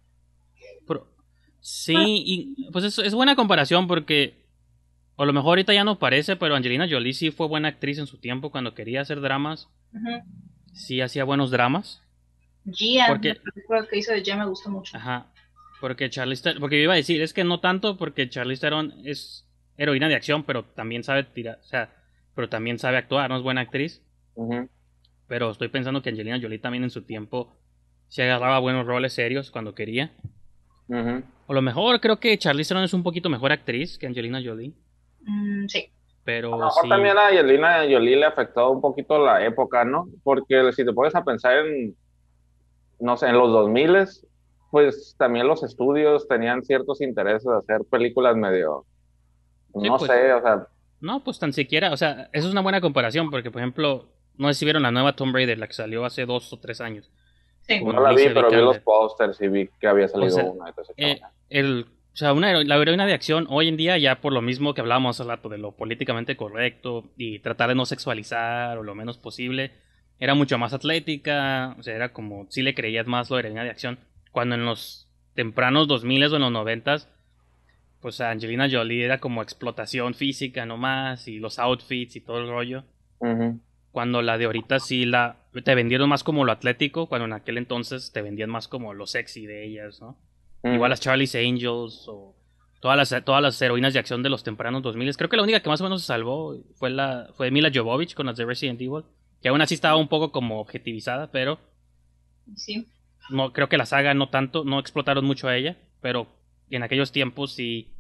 Sí, y pues es, es, buena comparación porque a lo mejor ahorita ya no parece, pero Angelina Jolie sí fue buena actriz en su tiempo cuando quería hacer dramas. Sí hacía buenos dramas. Gia, porque, que hizo de Gia me gustó mucho. Ajá. Porque Charlize Theron, porque yo iba a decir, es que no tanto porque Charlize Theron es heroína de acción, pero también sabe tirar, o sea, pero también sabe actuar, no es buena actriz. Pero estoy pensando que Angelina Jolie también en su tiempo se agarraba buenos roles serios cuando quería. O lo mejor creo que Charlize Theron es un poquito mejor actriz que Angelina Jolie. Mm, sí. Pero a lo mejor también a Angelina Jolie le afectó un poquito la época, ¿no? Porque si te pones a pensar en, no sé, en los 2000 pues también los estudios tenían ciertos intereses de hacer películas medio, Sí, no pues. sé, o sea, No, pues tan siquiera, o sea, eso es una buena comparación porque, por ejemplo, no sé si vieron la nueva Tomb Raider, la que salió hace dos o tres años. Sí. No la vi, pero vi los pósters y vi que había salido sea, una. Entonces, Eh, el, o sea, una la heroína de acción hoy en día, ya por lo mismo que hablábamos hace rato de lo políticamente correcto y tratar de no sexualizar o lo menos posible, era mucho más atlética, o sea, era como si le creías más lo heroína de acción. Cuando en los tempranos 2000 o en los 90 pues Angelina Jolie era como explotación física nomás y los outfits y todo el rollo. Cuando la de ahorita sí la te vendieron más como lo atlético, cuando en aquel entonces te vendían más como lo sexy de ellas, ¿no? Ujú. Igual las Charlie's Angels o todas las, todas las heroínas de acción de los tempranos 2000. Creo que la única que más o menos se salvó fue la fue Mila Jovovich con las de Resident Evil, que aún así estaba un poco como objetivizada, pero Sí. no creo que la saga no tanto, no explotaron mucho a ella, pero en aquellos tiempos sí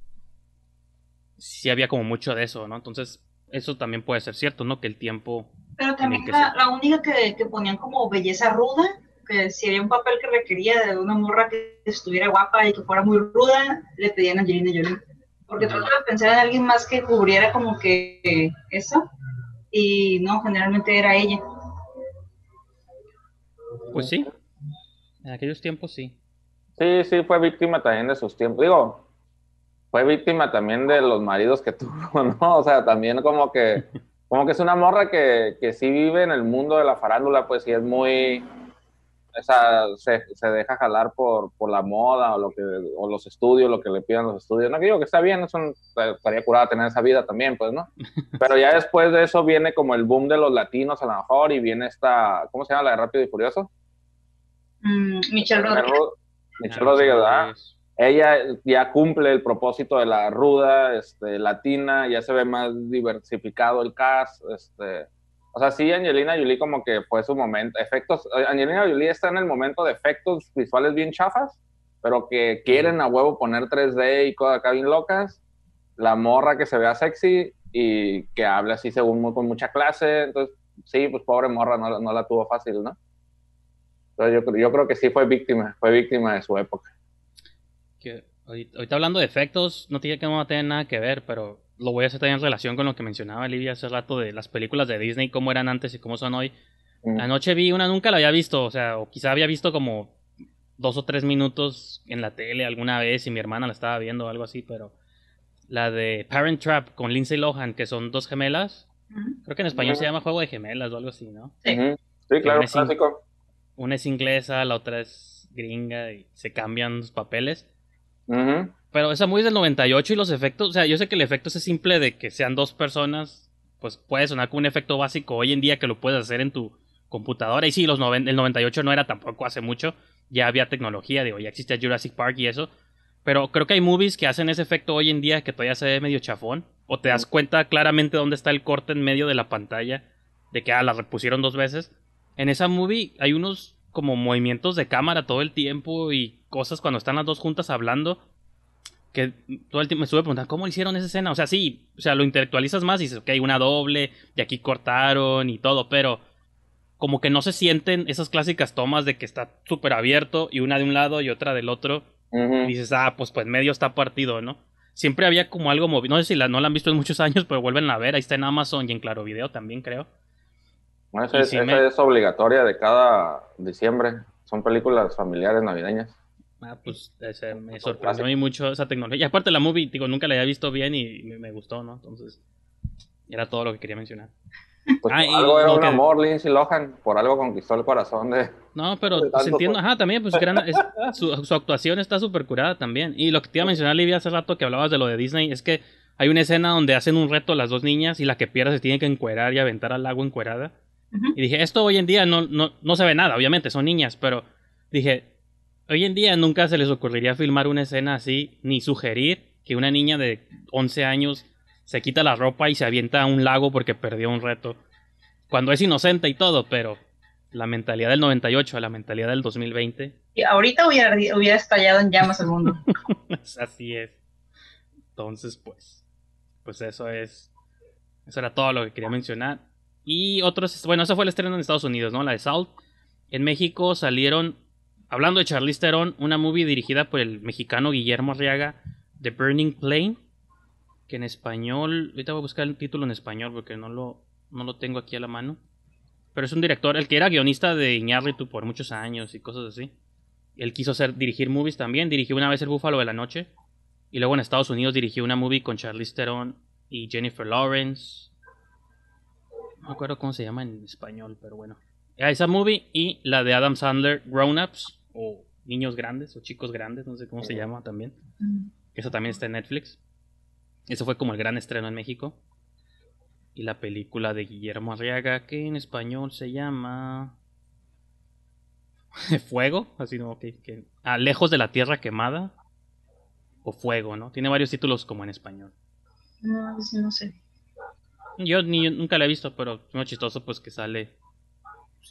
sí había como mucho de eso, ¿no? Entonces, eso también puede ser cierto, ¿no? Que el tiempo Pero también que la, se- la única que, que ponían como belleza ruda, que si había un papel que requería de una morra que estuviera guapa y que fuera muy ruda, le pedían a Angelina Jolie. Porque Ujú. trato de pensar en alguien más que cubriera como que eso, y no, generalmente era ella. pues sí. En aquellos tiempos sí. Sí, sí, fue víctima también de sus tiempos. Digo, fue víctima también de los maridos que tuvo, ¿no? O sea, también como que, como que es una morra que, que sí vive en el mundo de la farándula, pues sí es muy, o sea, se, se deja jalar por, por la moda o lo que, o los estudios, lo que le pidan los estudios. No que digo que está bien, eso estaría curada tener esa vida también, pues, ¿no? Pero ya después de eso viene como el boom de los latinos a lo mejor y viene esta, ¿cómo se llama? La de Rápido y Furioso. Mm, Michelle Rodríguez. Michelle Rodríguez, ¿verdad? Ella ya cumple el propósito de la ruda, este, latina, ya se ve más diversificado el cast, este, o sea, sí, Angelina Jolie como que fue su momento, efectos, Angelina Jolie está en el momento de efectos visuales bien chafas, pero que quieren a huevo poner 3D y cosas acá bien locas, la morra que se vea sexy y que hable así según con mucha clase, entonces, sí, pues pobre morra, no, no la tuvo fácil, ¿no? Entonces yo, yo creo que sí fue víctima, fue víctima de su época. Que ahorita, ahorita hablando de efectos, no tiene que no tener nada que ver, pero lo voy a hacer también en relación con lo que mencionaba Livia hace rato de las películas de Disney, cómo eran antes y cómo son hoy. Mm. Anoche vi una, nunca la había visto, o sea, o quizá había visto como dos o tres minutos en la tele alguna vez y mi hermana la estaba viendo o algo así, pero la de Parent Trap con Lindsay Lohan, que son dos gemelas, creo que en español se llama Juego de Gemelas o algo así, ¿no? Sí. Claro, cinco- clásico. Una es inglesa, la otra es gringa y se cambian los papeles. Pero esa movie es del 98 y los efectos, o sea, yo sé que el efecto es simple de que sean dos personas, pues puede sonar como un efecto básico hoy en día que lo puedes hacer en tu computadora. Y sí, los noven- el 98 no era tampoco hace mucho, ya había tecnología, digo, ya existía Jurassic Park y eso. Pero creo que hay movies que hacen ese efecto hoy en día que todavía se ve medio chafón. O te das cuenta claramente dónde está el corte en medio de la pantalla. De que ah, la repusieron dos veces. En esa movie hay unos como movimientos de cámara todo el tiempo y cosas cuando están las dos juntas hablando. Que todo el tiempo me estuve preguntando, ¿cómo hicieron esa escena? O sea, sí, o sea, lo intelectualizas más y dices, ok, una doble, y aquí cortaron y todo, pero como que no se sienten esas clásicas tomas de que está súper abierto y una de un lado y otra del otro. Y dices, ah, pues pues medio está partido, ¿no? Siempre había como algo movido. No sé si la, no la han visto en muchos años, pero vuelven a ver. Ahí está en Amazon y en Claro Video también, creo. Esa es, esa me- es obligatoria de cada diciembre. Son películas familiares navideñas. Ah, pues ese, me sorprendió a mí mucho esa tecnología. Y aparte la movie, digo, nunca la había visto bien y me, me gustó, ¿no? Entonces, era todo lo que quería mencionar. Pues Ah, por algo era un que- amor, Lindsay Lohan. Por algo conquistó el corazón de. No, pero De pues entiendo, por- ajá, también, pues gran- es- su, su actuación está súper curada también. Y lo que te iba a mencionar, Livia, hace rato que hablabas de lo de Disney, es que hay una escena donde hacen un reto las dos niñas y la que pierda se tiene que encuerar y aventar al agua encuerada. Y dije, esto hoy en día no, no, no se ve nada, obviamente, son niñas, pero dije, hoy en día nunca se les ocurriría filmar una escena así, ni sugerir que una niña de 11 años se quita la ropa y se avienta a un lago porque perdió un reto. Cuando es inocente y todo, pero la mentalidad del 98 a la mentalidad del 2020, Y ahorita hubiera, hubiera estallado en llamas el mundo. pues así es. Entonces, pues, pues eso es, eso era todo lo que quería mencionar. Y otros, bueno, eso fue el estreno en Estados Unidos, ¿no? La de Salt. En México salieron hablando de Charlize Theron, una movie dirigida por el mexicano Guillermo Arriaga, The Burning Plane, que en español, ahorita voy a buscar el título en español porque no lo, no lo tengo aquí a la mano. Pero es un director, el que era guionista de Iñárritu por muchos años y cosas así. Él quiso hacer, dirigir movies también, dirigió una vez El Búfalo de la Noche. Y luego en Estados Unidos dirigió una movie con Charlize Theron y Jennifer Lawrence. No me acuerdo cómo se llama en español, pero bueno. Esa movie y la de Adam Sandler, Grown Ups, o Niños Grandes, o Chicos Grandes, no sé cómo se llama también. Eso también está en Netflix. Eso fue como el gran estreno en México. Y la película de Guillermo Arriaga, que en español se llama. Fuego, así no, que, que... Ah, Lejos de la Tierra Quemada. O Fuego, ¿no? Tiene varios títulos como en español. No, no sé. Yo ni, nunca la he visto, pero es muy chistoso pues que sale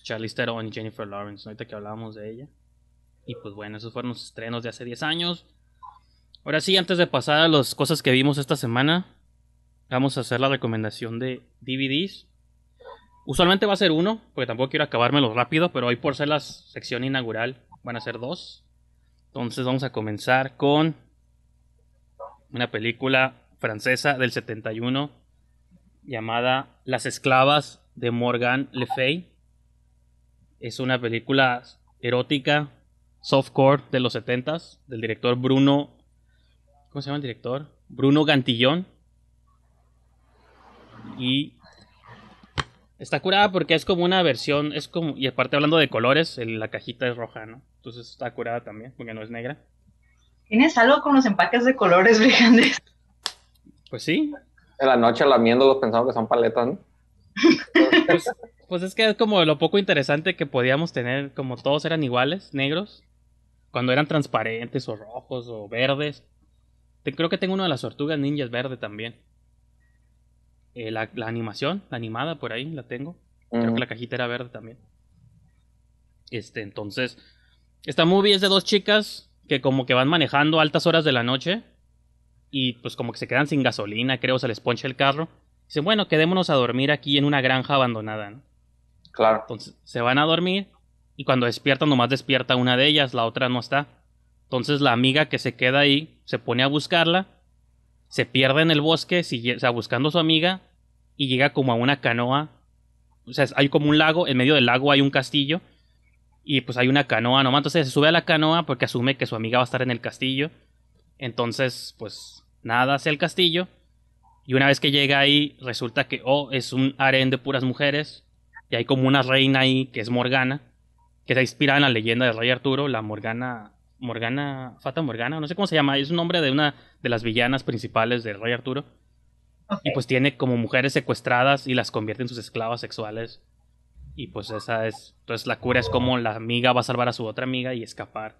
Charlize Theron y Jennifer Lawrence, ahorita que hablábamos de ella. Y pues bueno, esos fueron los estrenos de hace 10 años. Ahora sí, antes de pasar a las cosas que vimos esta semana, vamos a hacer la recomendación de DVDs. Usualmente va a ser uno, porque tampoco quiero acabármelo rápido, pero hoy por ser la sección inaugural van a ser dos. Entonces vamos a comenzar con una película francesa del 71 llamada Las esclavas de Morgan Le Fay. Es una película erótica, softcore de los 70s, del director Bruno. ¿Cómo se llama el director? Bruno Gantillón. Y está curada porque es como una versión, es como, y aparte hablando de colores, la cajita es roja, ¿no? Entonces está curada también, porque no es negra. ¿Tienes algo con los empaques de colores, Brigandes? Pues sí. En la noche lamiéndolos pensando que son paletas, ¿no? Pues, pues, es que es como lo poco interesante que podíamos tener, como todos eran iguales, negros, cuando eran transparentes o rojos o verdes. creo que tengo uno de las tortugas ninjas verde también. Eh, la, animación, la animada por ahí, la tengo. Creo que la cajita era verde también. Este, entonces, esta movie es de dos chicas que como que van manejando altas horas de la noche y pues como que se quedan sin gasolina, creo, se les poncha el carro. Dicen, bueno, quedémonos a dormir aquí en una granja abandonada, ¿no? Claro. Entonces se van a dormir y cuando despiertan nomás despierta una de ellas, la otra no está. Entonces la amiga que se queda ahí se pone a buscarla, se pierde en el bosque, sigue, o sea, buscando a su amiga y llega como a una canoa. O sea, hay como un lago, en medio del lago hay un castillo y pues hay una canoa nomás. Entonces se sube a la canoa porque asume que su amiga va a estar en el castillo. Entonces, pues nada hacia el castillo. Y una vez que llega ahí, resulta que, oh, es un harén de puras mujeres. Y hay como una reina ahí que es Morgana. Que está inspirada en la leyenda del rey Arturo, la Morgana. Morgana. Fata Morgana, no sé cómo se llama. Es un nombre de una de las villanas principales del rey Arturo. Y pues tiene como mujeres secuestradas y las convierte en sus esclavas sexuales. Y pues esa es. Entonces la cura es como la amiga va a salvar a su otra amiga y escapar.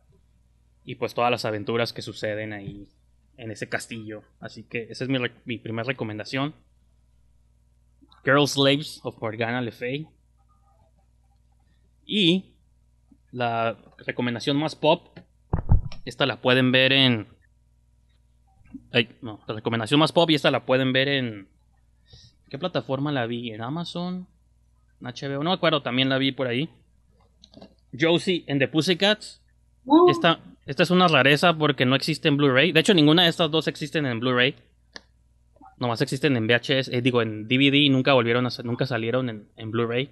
Y pues todas las aventuras que suceden ahí en ese castillo. Así que esa es mi, mi primera recomendación. Girl Slaves of Morgana Le Fay. Y la recomendación más pop. Esta la pueden ver en. Ay, no, la recomendación más pop y esta la pueden ver en. ¿Qué plataforma la vi? ¿En Amazon? ¿En HBO? No me acuerdo, también la vi por ahí. Josie and the Pussycats. Esta, esta es una rareza porque no existe en Blu-ray. De hecho, ninguna de estas dos existen en Blu-ray. Nomás existen en VHS, eh, digo, en DVD y nunca volvieron a, nunca salieron en, en Blu-ray.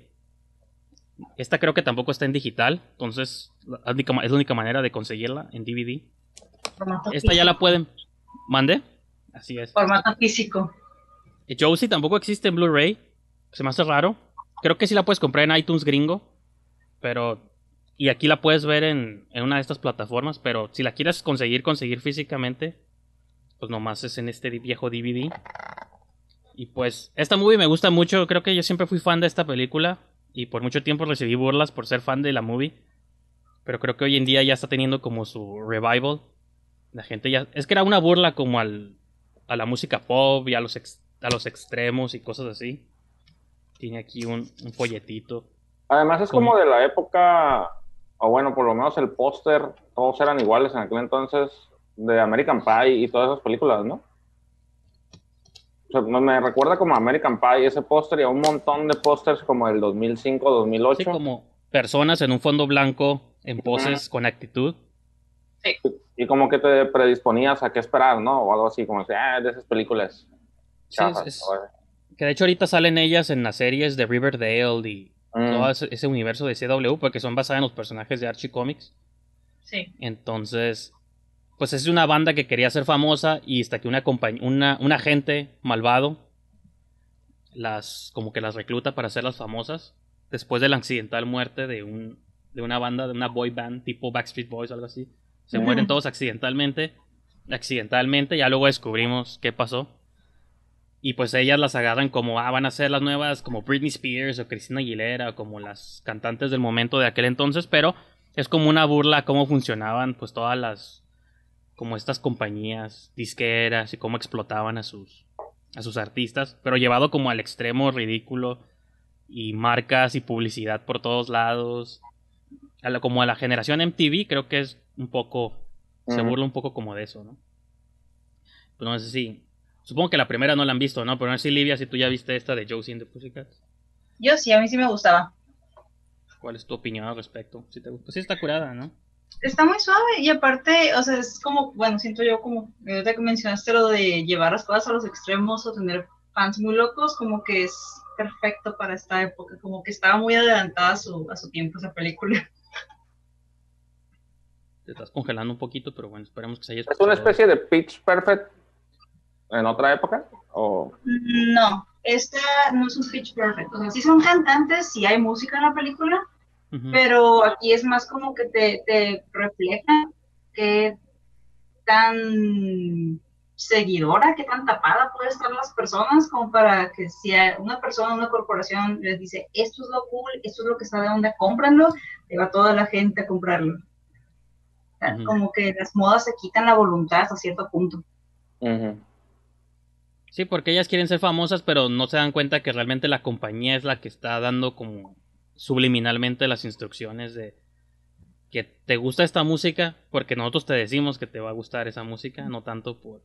Esta creo que tampoco está en digital, entonces es la única manera de conseguirla en DVD. Esta ya la pueden. ¿Mande? Así es. Formato físico. Josie tampoco existe en Blu-ray. Se me hace raro. Creo que sí la puedes comprar en iTunes gringo. Pero y aquí la puedes ver en, una de estas plataformas, pero si la quieres conseguir, conseguir físicamente, pues nomás es en este viejo DVD. Y pues, esta movie me gusta mucho, creo que yo siempre fui fan de esta película y por mucho tiempo recibí burlas por ser fan de la movie. Pero creo que hoy en día ya está teniendo como su revival. La gente ya... Es que era una burla como al, a la música pop y a los, a los extremos y cosas así. Tiene aquí un, un folletito. Además es como de la época o bueno, por lo menos el póster, todos eran iguales en aquel entonces, de American Pie y todas esas películas, ¿no? O sea, me recuerda como American Pie ese póster y a un montón de pósters como el 2005, 2008. Sí, como personas en un fondo blanco en poses con actitud. Sí. Y como que te predisponías a qué esperar, ¿no? O algo así, como que, ah, de esas películas. Sí, es- es- que de hecho ahorita salen ellas en las series de Riverdale y Mm. todo ese, ese universo de CW porque son basadas en los personajes de Archie Comics. Sí. Entonces, pues es una banda que quería ser famosa y hasta que una compañ- una, un agente malvado las como que las recluta para hacerlas famosas después de la accidental muerte de un de una banda de una boy band tipo Backstreet Boys algo así. Se mueren todos accidentalmente, accidentalmente, ya luego descubrimos qué pasó. Y pues ellas las agarran como, ah, van a ser las nuevas como Britney Spears o Christina Aguilera, o como las cantantes del momento de aquel entonces, pero es como una burla a cómo funcionaban pues todas las como estas compañías disqueras y cómo explotaban a sus a sus artistas, pero llevado como al extremo ridículo y marcas y publicidad por todos lados. A la- como a la generación MTV creo que es un poco se burla un poco como de eso, ¿no? Pues no sé si supongo que la primera no la han visto, ¿no? Pero no sé si Livia si tú ya viste esta de Josie and the Pussycats. Yo sí, a mí sí me gustaba. ¿Cuál es tu opinión al respecto? Si te gusta, pues sí está curada, ¿no? Está muy suave y aparte, o sea, es como, bueno, siento yo como, ahorita que mencionaste lo de llevar las cosas a los extremos o tener fans muy locos, como que es perfecto para esta época, como que estaba muy adelantada a su, a su tiempo esa película. Te estás congelando un poquito, pero bueno, esperemos que se haya ¿Es una especie de Pitch Perfect en otra época? ¿O No, esta no es un pitch perfect, o sea, sí son cantantes, sí hay música en la película, pero aquí es más como que te, te refleja qué tan seguidora, qué tan tapada puede estar las personas, como para que si a una persona, una corporación les dice, esto es lo cool, esto es lo que está de onda, cómpranlo, le va toda la gente a comprarlo. O sea, Ujú. Como que las modas se quitan la voluntad hasta cierto punto. Ujú. Sí, porque ellas quieren ser famosas, pero no se dan cuenta que realmente la compañía es la que está dando como subliminalmente las instrucciones de que te gusta esta música, porque nosotros te decimos que te va a gustar esa música, no tanto por...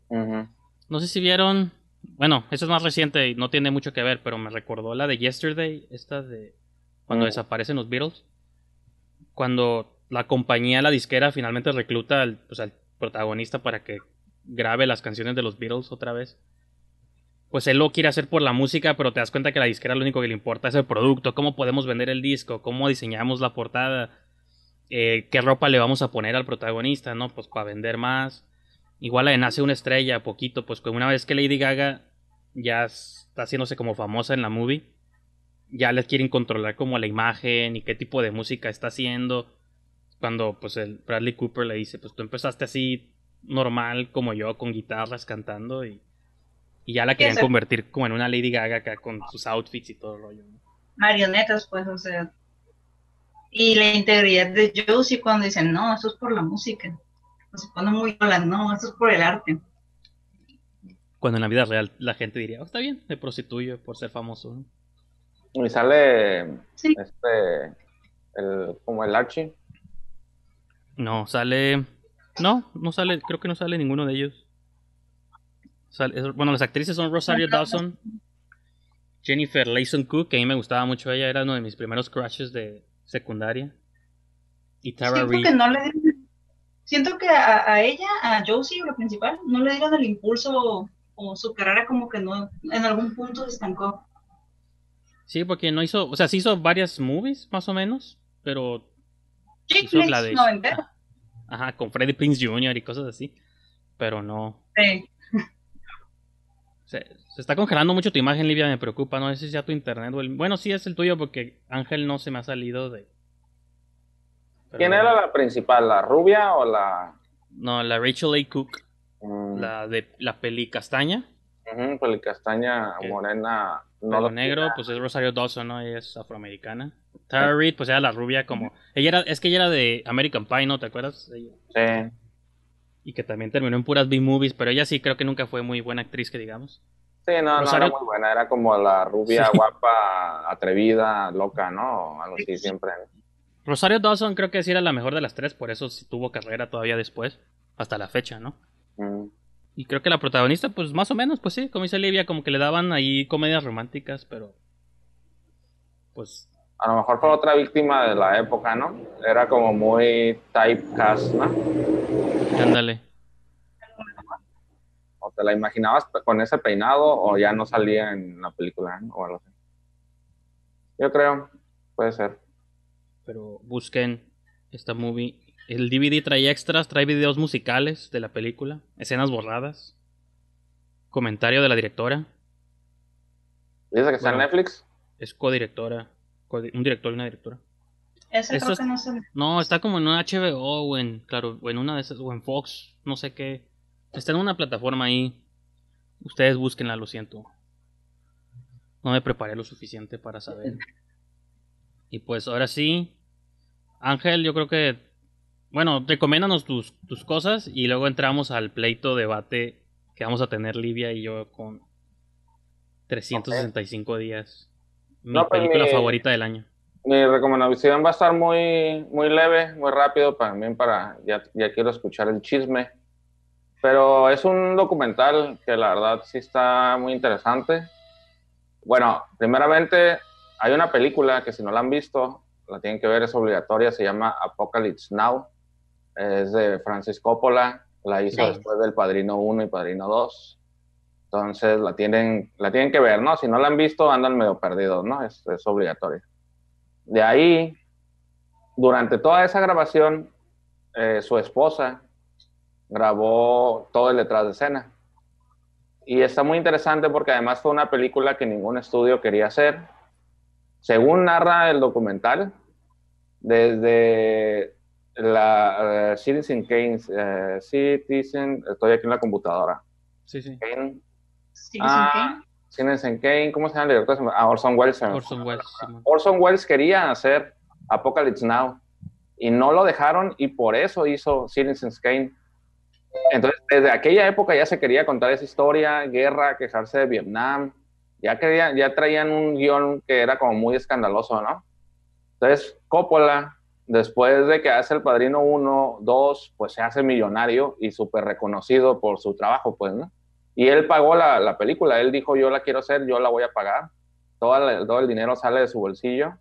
No sé si vieron... Bueno, eso es más reciente y no tiene mucho que ver, pero me recordó la de Yesterday, esta de cuando desaparecen los Beatles. Cuando la compañía, la disquera, finalmente recluta al, pues, al protagonista para que grabe las canciones de los Beatles otra vez. Pues él lo quiere hacer por la música, pero te das cuenta que la disquera lo único que le importa es el producto, cómo podemos vender el disco, cómo diseñamos la portada, eh, qué ropa le vamos a poner al protagonista, ¿no? Pues para vender más. Igual Nace una estrella, poquito, pues una vez que Lady Gaga ya está haciéndose como famosa en la movie, ya les quieren controlar como la imagen y qué tipo de música está haciendo. Cuando pues el Bradley Cooper le dice, pues tú empezaste así normal como yo, con guitarras cantando y, y ya la querían convertir como en una Lady Gaga acá con sus outfits y todo el rollo. ¿no? marionetas, pues, o sea. Y la integridad de Josie cuando dicen, no, eso es por la música. O se pone muy sola, no, eso es por el arte. Cuando en la vida real la gente diría, oh, está bien, me prostituyo por ser famoso. ¿no? Y sale Sí. este, el, como el Archie. No, sale. No, no sale, creo que no sale ninguno de ellos. Es- bueno, las actrices son Rosario Dawson, Jennifer Layson Cook, que a mí me gustaba mucho ella, era uno de mis primeros crushes de secundaria. Y Tara Siento Reid. que no le siento que a, a ella, a Josie, lo principal, no le dieron el impulso o su carrera como que no, en algún punto se estancó. Sí, porque no hizo, o sea, sí hizo varias movies, más o menos, pero Chick hizo la de. Ajá, con Freddie Prinze Jr. y cosas así. Pero no. Sí. Se, se está congelando mucho tu imagen, Livia, me preocupa. No sé si sea tu internet o el. Bueno, sí es el tuyo porque Ángel no se me ha salido de. Pero ¿Quién era la principal? ¿La rubia o la...? No, la Rachel A. Cook, mm, la de la peli Castaña. ujú, pelicastaña Ok. morena. No Pelo lo negro, pues es Rosario Dawson, ¿no? Ella es afroamericana. Tara Reid, pues era la rubia como. Ella era, es que ella era de American Pie, ¿no? ¿Te acuerdas? Ella- Sí. Y que también terminó en puras B-movies, pero ella sí creo que nunca fue muy buena actriz, que digamos. Sí, no, no Rosario- era muy buena. Era como la rubia Sí. guapa, atrevida, loca, ¿no? Algo así siempre. Rosario Dawson creo que sí era la mejor de las tres, por eso sí tuvo carrera todavía después, hasta la fecha, ¿no? Mm. Y creo que la protagonista, pues más o menos, pues sí, como dice Livia, como que le daban ahí comedias románticas, pero. Pues A lo mejor fue otra víctima de la época, ¿no? Era como muy typecast, ¿no? Ándale. O te la imaginabas con ese peinado o ya no salía en la película, ¿no? O algo así. Yo creo, puede ser. Pero busquen esta movie. El DVD trae extras, trae videos musicales de la película, escenas borradas, comentario de la directora. ¿Dice que está en. Netflix? Es codirectora, codi- un director y una directora. Eso creo es- que no se No, está como en una HBO o en, claro, o en una de esas, o en Fox, no sé qué. Está en una plataforma ahí. Ustedes búsquenla, lo siento. No me preparé lo suficiente para saber. Y pues ahora sí, Ángel, yo creo que, bueno, recomiéndanos tus, tus cosas y luego entramos al pleito debate que vamos a tener Livia y yo con 365 días. Mi No, pues, película mi- favorita del año. Mi recomendación va a estar muy, muy leve, muy rápido también para, ya, ya quiero escuchar el chisme. Pero es un documental que la verdad sí está muy interesante. Bueno, primeramente hay una película que si no la han visto, la tienen que ver, es obligatoria, se llama Apocalypse Now. Es de Francis Coppola, la hizo Sí. después del Padrino 1 y Padrino 2. Entonces la tienen, la tienen que ver, ¿no? Si no la han visto, andan medio perdidos, ¿no? Es, es obligatoria. De ahí, durante toda esa grabación, eh, su esposa grabó todo el detrás de escena. Y está muy interesante porque además fue una película que ningún estudio quería hacer. Según narra el documental, desde la eh, Citizen Kane, eh, Citizen, estoy aquí en la computadora. Sí, sí. Kane, Ah, Kane. Citizen Kane, ¿cómo se llama el director? Ah, Orson Welles. Orson Welles. Orson Welles quería hacer Apocalypse Now y no lo dejaron y por eso hizo Citizen Kane. Entonces, desde aquella época ya se quería contar esa historia, guerra, quejarse de Vietnam, ya, querían, ya traían un guion que era como muy escandaloso, ¿no? Entonces, Coppola, después de que hace El Padrino 1, 2, pues se hace millonario y súper reconocido por su trabajo, pues, ¿no? Y él pagó la, la película, él dijo, yo la quiero hacer, yo la voy a pagar todo el, todo el dinero sale de su bolsillo.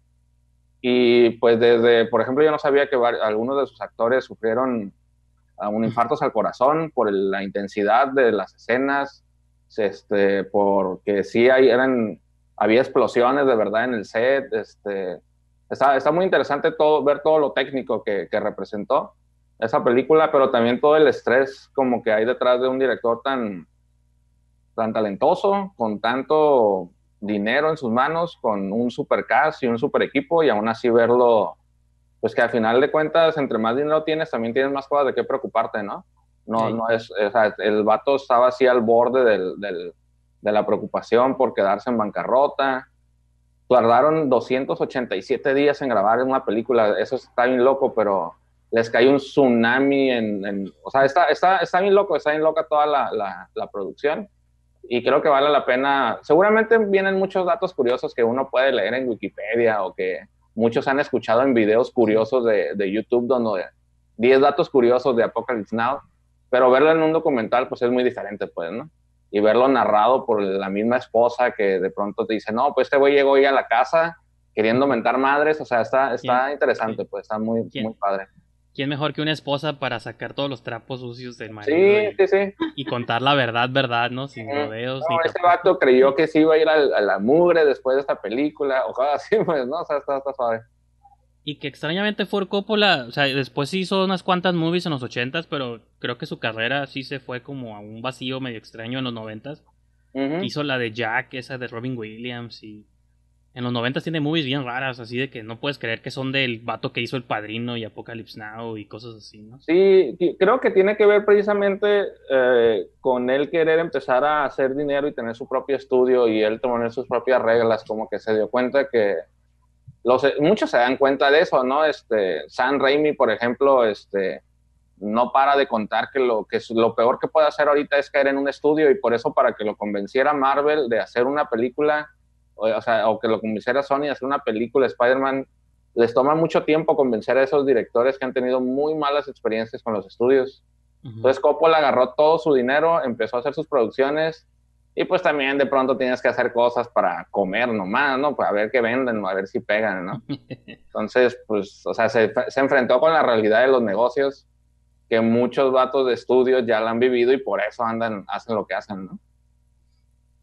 Y pues desde, por ejemplo, yo no sabía que vari- algunos de sus actores sufrieron ah, un infartos al corazón por el- la intensidad de las escenas, este, porque sí hay, eran, había explosiones de verdad en el set. Este, está, está muy interesante todo, ver todo lo técnico que, que representó esa película, pero también todo el estrés como que hay detrás de un director tan, tan talentoso, con tanto dinero en sus manos, con un super cast y un super equipo, y aún así verlo, pues que al final de cuentas, entre más dinero tienes, también tienes más cosas de qué preocuparte, ¿no? No, Sí. no es, o sea, el vato estaba así al borde del, del- de la preocupación por quedarse en bancarrota. Tardaron 287 días en grabar una película, eso está bien loco, pero les cayó un tsunami en, en- o sea, está, está, está bien loco, está bien loca toda la, la, la producción y creo que vale la pena. Seguramente vienen muchos datos curiosos que uno puede leer en Wikipedia o que muchos han escuchado en videos curiosos de, de YouTube, donde 10 datos curiosos de Apocalypse Now, pero verlo en un documental pues es muy diferente, pues, ¿no? Y verlo narrado por la misma esposa que de pronto te dice, no, pues este güey llegó hoy a la casa queriendo mentar madres, o sea, está, está ¿Quién? interesante, pues, está muy, ¿Quién? muy padre. ¿Quién mejor que una esposa para sacar todos los trapos sucios del marido Sí, y, sí, sí. y contar la verdad, verdad, ¿no? Sin rodeos No, ese vato creyó que sí iba a ir a, la mugre después de esta película, o cosas así, pues, ¿no? O sea, está, está suave. Y que extrañamente fue Coppola, o sea, después sí hizo unas cuantas movies en los ochentas, pero creo que su carrera sí se fue como a un vacío medio extraño en los noventas. Hizo la de Jack, esa de Robin Williams y en los noventas tiene movies bien raras, así de que no puedes creer que son del vato que hizo El Padrino y Apocalypse Now y cosas así, ¿no? Sí, creo que tiene que ver precisamente eh, con él querer empezar a hacer dinero y tener su propio estudio y él poner sus propias reglas, como que se dio cuenta que los, muchos se dan cuenta de eso, ¿no? Este, Sam Raimi, por ejemplo, este, no para de contar que lo, que es- lo peor que puede hacer ahorita es caer en un estudio y por eso para que lo convenciera Marvel de hacer una película, o, sea, o que lo convenciera Sony de hacer una película Spider-Man, les toma mucho tiempo convencer a esos directores que han tenido muy malas experiencias con los estudios. Ujú. Entonces Coppola agarró todo su dinero, empezó a hacer sus producciones Y pues también de pronto tienes que hacer cosas para comer nomás, ¿no? Pues a ver qué venden, a ver si pegan, ¿no? Entonces, pues, o sea, se, se enfrentó con la realidad de los negocios que muchos vatos de estudios ya la han vivido y por eso andan, hacen lo que hacen, ¿no?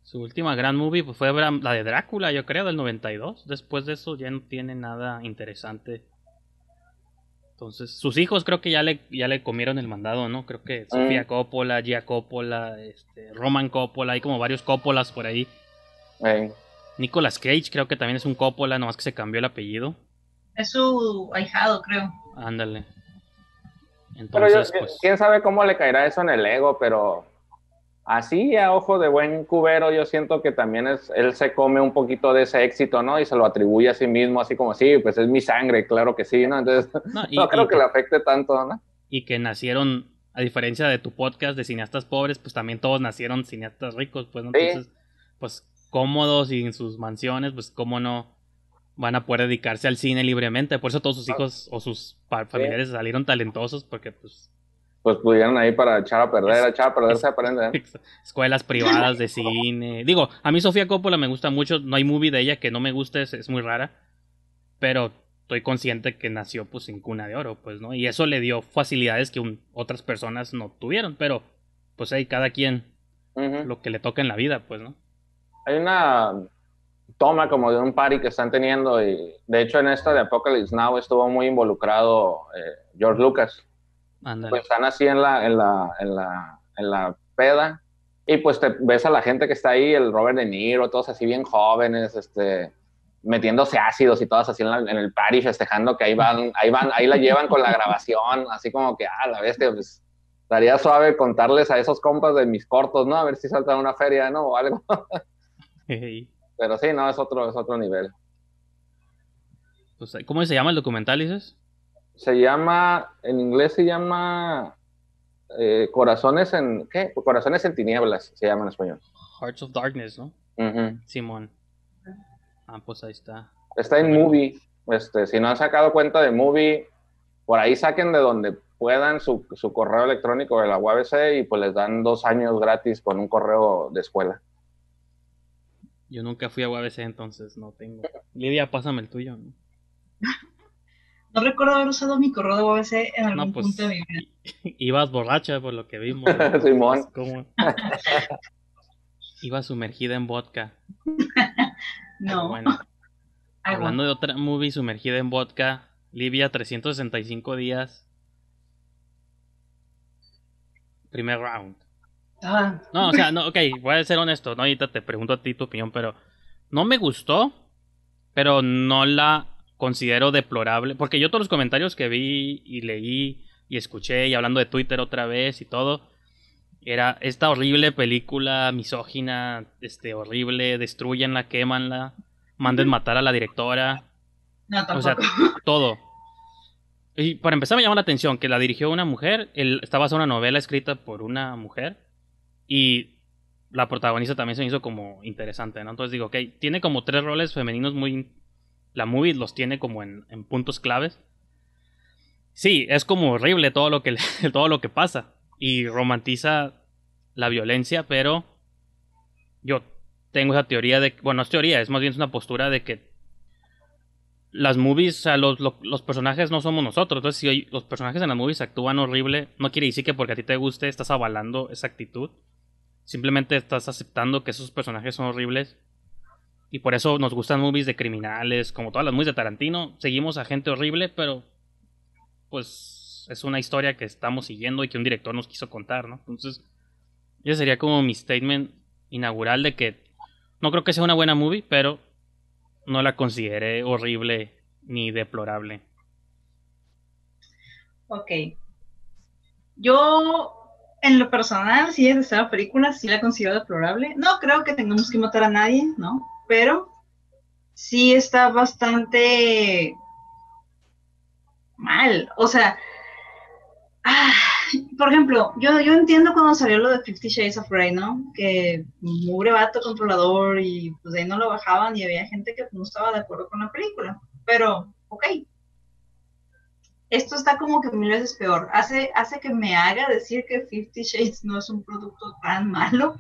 Su última gran movie pues, fue la de Drácula, yo creo, del 92. Después de eso ya no tiene nada interesante. Entonces, sus hijos creo que ya le, ya le comieron el mandado, ¿no? Creo que Sofía mm. Coppola, Gia Coppola, este, Roman Coppola, hay como varios Coppolas por ahí. Nicolas Cage creo que también es un Coppola, nomás que se cambió el apellido. Es su ahijado, creo. Ándale. Entonces, pues... quién sabe cómo le caerá eso en el ego, pero así a ojo de buen cubero yo siento que también es, él se come un poquito de ese éxito, ¿no? Y se lo atribuye a sí mismo, así como, sí, pues es mi sangre, claro que sí, ¿no? Entonces, no, creo que, le afecte tanto, ¿no? Y que nacieron, a diferencia de tu podcast de cineastas pobres, pues también todos nacieron cineastas ricos, pues, ¿no? Entonces, pues cómodos y en sus mansiones, pues cómo no van a poder dedicarse al cine libremente. Por eso todos sus hijos o sus familiares salieron talentosos, porque pues... Pues pudieron ahí para echar a perder, echar a perder se aprende. ¿eh? Escuelas privadas de cine. Digo, a mí Sofía Coppola me gusta mucho, no hay movie de ella que no me guste, es, muy rara, pero estoy consciente que nació pues en cuna de oro, pues, ¿no? Y eso le dio facilidades que otras personas no tuvieron, pero pues ahí cada quien lo que le toca en la vida, pues, ¿no? Hay una toma como de un party que están teniendo y de hecho en esta de Apocalypse Now estuvo muy involucrado eh, George Lucas. Pues están así en la, en la, en la, en la peda y pues te ves a la gente que está ahí, el Robert De Niro, todos así bien jóvenes, este, metiéndose ácidos y todas así en, el party festejando que ahí van, ahí van, ahí la llevan con la grabación, así como que, ah, la bestia, pues estaría suave contarles a esos compas de mis cortos, ¿no? A ver si saltan una feria, ¿no? O algo. Pero sí, no, es otro, es otro nivel. Pues, ¿Cómo se llama el documental, dices? Se llama, en inglés se llama eh, Corazones en, ¿qué? Corazones en tinieblas, se llama en español. Hearts of Darkness, ¿no? Simón. Ah, pues ahí está. Está en Movie. Este, si no han sacado cuenta de Movie, por ahí saquen de donde puedan su, su correo electrónico de la UABC y pues les dan dos años gratis con un correo de escuela. Yo nunca fui a UABC, entonces no tengo. Lidia, pásame el tuyo. ¿no? no recuerdo haber usado mi correo de UABC en algún pues, punto de mi vida. Ibas borracha por lo que vimos. Simón. Iba sumergida en vodka. no. Bueno. Hablando de otra movie sumergida en vodka, Livia 365 días. Primer round. Ah. No, o sea, no, ok, voy a ser honesto, no, ahorita te pregunto a ti tu opinión, pero no me gustó, pero no la considero deplorable, porque yo todos los comentarios que vi y leí y escuché y hablando de Twitter otra vez y todo, era esta horrible película misógina, este horrible, destruyenla, quémanla, manden matar a la directora. o sea, todo. Y para empezar me llama la atención que la dirigió una mujer, él, está basada en una novela escrita por una mujer y la protagonista también se me hizo como interesante, ¿no? Entonces digo, ok, tiene como tres roles femeninos muy... La movie los tiene como en, puntos claves. Sí, es como horrible todo lo que, todo lo que pasa. Y romantiza la violencia, pero yo tengo esa teoría de... Bueno, no es teoría, es más bien una postura de que las movies, o sea, los, los, personajes no somos nosotros. Entonces, si los personajes en las movies actúan horrible, no quiere decir que porque a ti te guste estás avalando esa actitud. Simplemente estás aceptando que esos personajes son horribles. Y por eso nos gustan movies de criminales, como todas las movies de Tarantino. Seguimos a gente horrible, pero pues es una historia que estamos siguiendo y que un director nos quiso contar, ¿no? Entonces, ese sería como mi statement inaugural de que no creo que sea una buena movie, pero no la consideré horrible ni deplorable. Ok. Yo en lo personal, si es de esta película, sí la considero deplorable. No creo que tengamos que matar a nadie, ¿no? Pero sí está bastante mal. O sea, ah, por ejemplo, yo, yo entiendo cuando salió lo de Fifty Shades of Grey, ¿no? Que mugre vato controlador y pues ahí no lo bajaban y había gente que no estaba de acuerdo con la película. Pero, ok, esto está como que mil veces peor. Hace, hace que me haga decir que Fifty Shades no es un producto tan malo.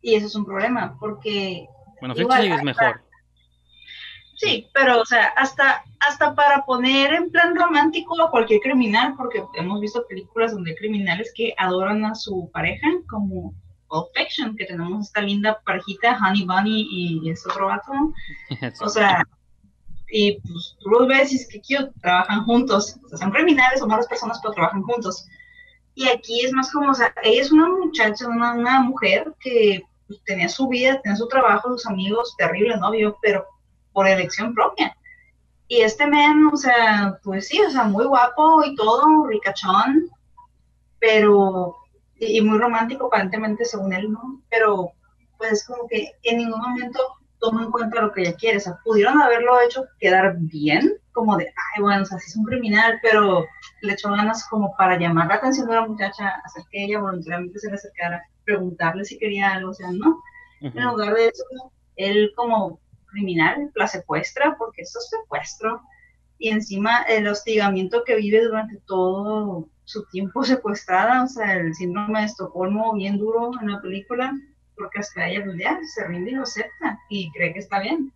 Y eso es un problema, porque... Bueno, Shades es mejor. Sí, pero, o sea, hasta, hasta para poner en plan romántico a cualquier criminal, porque hemos visto películas donde hay criminales que adoran a su pareja, como Pulp Fiction, que tenemos esta linda parejita, Honey Bunny y ese otro vato. o sea, y pues tú los ves y es que cute, trabajan juntos. O sea, son criminales o malas personas, pero trabajan juntos. Y aquí es más como, o sea, ella es una muchacha, una, una mujer que pues, tenía su vida, tenía su trabajo, sus amigos, terrible novio, pero por elección propia. Y este men, o sea, pues sí, o sea, muy guapo y todo, ricachón, pero, y, muy romántico aparentemente según él, ¿no? Pero, pues como que en ningún momento toma en cuenta lo que ella quiere, o sea, pudieron haberlo hecho quedar bien, como de, ay, bueno, o sea, sí es un criminal, pero le echó ganas como para llamar la atención de la muchacha, hacer que ella voluntariamente se le acercara, preguntarle si quería algo, o sea, no. En lugar de eso, él como criminal, la secuestra, porque eso es secuestro, y encima el hostigamiento que vive durante todo su tiempo secuestrada, o sea, el síndrome de Estocolmo bien duro en la película, porque hasta ella pues, ya se rinde y lo acepta y cree que está bien.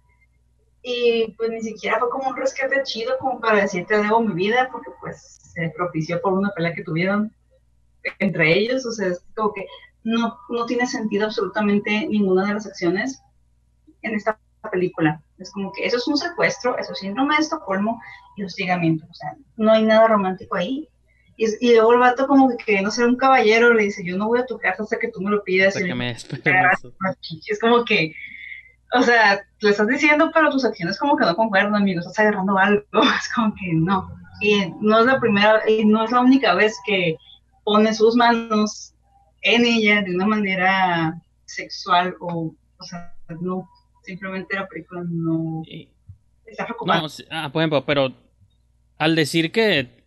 Y pues ni siquiera fue como un rescate chido como para decirte debo mi vida, porque pues se propició por una pelea que tuvieron entre ellos, o sea, es como que no, no tiene sentido absolutamente ninguna de las acciones en esta película. Es como que eso es un secuestro, eso es síndrome de Estocolmo y hostigamiento. O sea, no hay nada romántico ahí. Y, y luego el vato como que no ser un caballero le dice, yo no voy a tu casa hasta que tú me lo pidas. Y me es como que, o sea, le estás diciendo, pero tus acciones como que no concuerdan, amigo, estás agarrando algo. Es como que no. Y no es la primera, y no es la única vez que pone sus manos en ella de una manera sexual o, o sea, no simplemente la película no está No, ah, por ejemplo, pero al decir que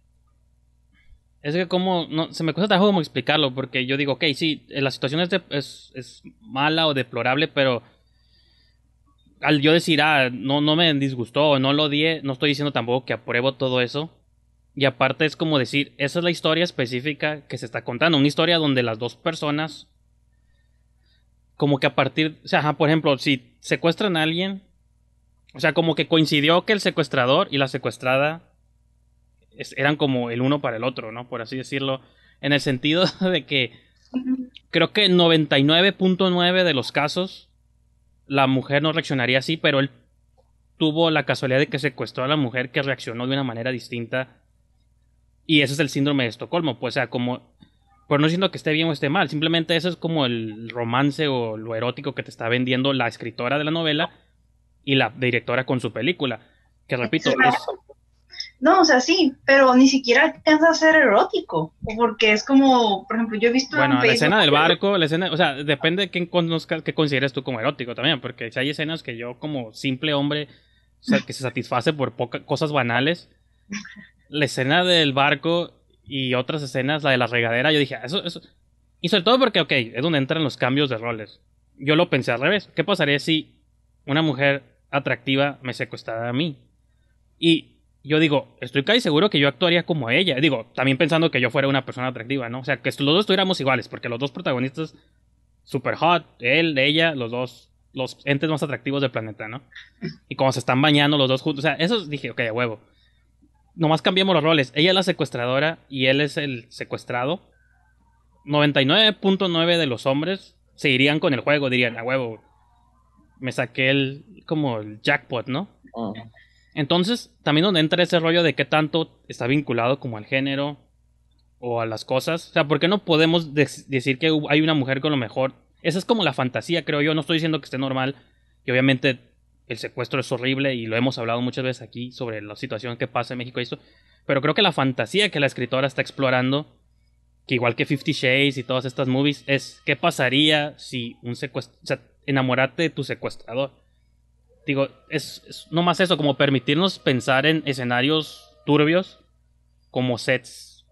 es que como no se me cuesta trabajo como explicarlo porque yo digo, ok, sí, la situación es, es, es, mala o deplorable, pero al yo decir, ah, no, no me disgustó no lo odié, no estoy diciendo tampoco que apruebo todo eso. Y aparte es como decir, esa es la historia específica que se está contando, una historia donde las dos personas como que a partir, o sea, por ejemplo, si secuestran a alguien, o sea, como que coincidió que el secuestrador y la secuestrada eran como el uno para el otro, ¿no? Por así decirlo, en el sentido de que creo que 99.9 de los casos la mujer no reaccionaría así, pero él tuvo la casualidad de que secuestró a la mujer que reaccionó de una manera distinta. Y ese es el síndrome de Estocolmo, pues, o sea, como pero no siento que esté bien o esté mal, simplemente eso es como el romance o lo erótico que te está vendiendo la escritora de la novela y la directora con su película. Que repito, es... No, o sea, sí, pero ni siquiera alcanza a ser erótico, porque es como, por ejemplo, yo he visto... Bueno, la escena del barco, la escena, o sea, depende de quién conozcas, qué consideres tú como erótico también, porque si hay escenas que yo como simple hombre, o sea, que se satisface por pocas cosas banales, la escena del barco y otras escenas, la de la regadera, yo dije, eso, eso. Y sobre todo porque, ok, es donde entran los cambios de roles. Yo lo pensé al revés. ¿Qué pasaría si una mujer atractiva me secuestrara a mí? Y yo digo, estoy casi seguro que yo actuaría como ella. Digo, también pensando que yo fuera una persona atractiva, ¿no? O sea, que los dos estuviéramos iguales, porque los dos protagonistas, super hot, él, ella, los dos, los entes más atractivos del planeta, ¿no? Y como se están bañando los dos juntos, o sea, eso dije, ok, a huevo nomás cambiamos los roles. Ella es la secuestradora y él es el secuestrado. 99.9 de los hombres se irían con el juego, dirían, a huevo, me saqué el, como el jackpot, ¿no? Ah. Entonces, también donde entra ese rollo de qué tanto está vinculado como al género o a las cosas. O sea, ¿por qué no podemos decir que hay una mujer con lo mejor? Esa es como la fantasía, creo yo. No estoy diciendo que esté normal. Y obviamente el secuestro es horrible y lo hemos hablado muchas veces aquí sobre la situación que pasa en México y esto. Pero creo que la fantasía que la escritora está explorando, que igual que Fifty Shades y todas estas movies, es qué pasaría si un secuestro, o sea, enamorarte de tu secuestrador. Digo, es, no más eso, como permitirnos pensar en escenarios turbios como sets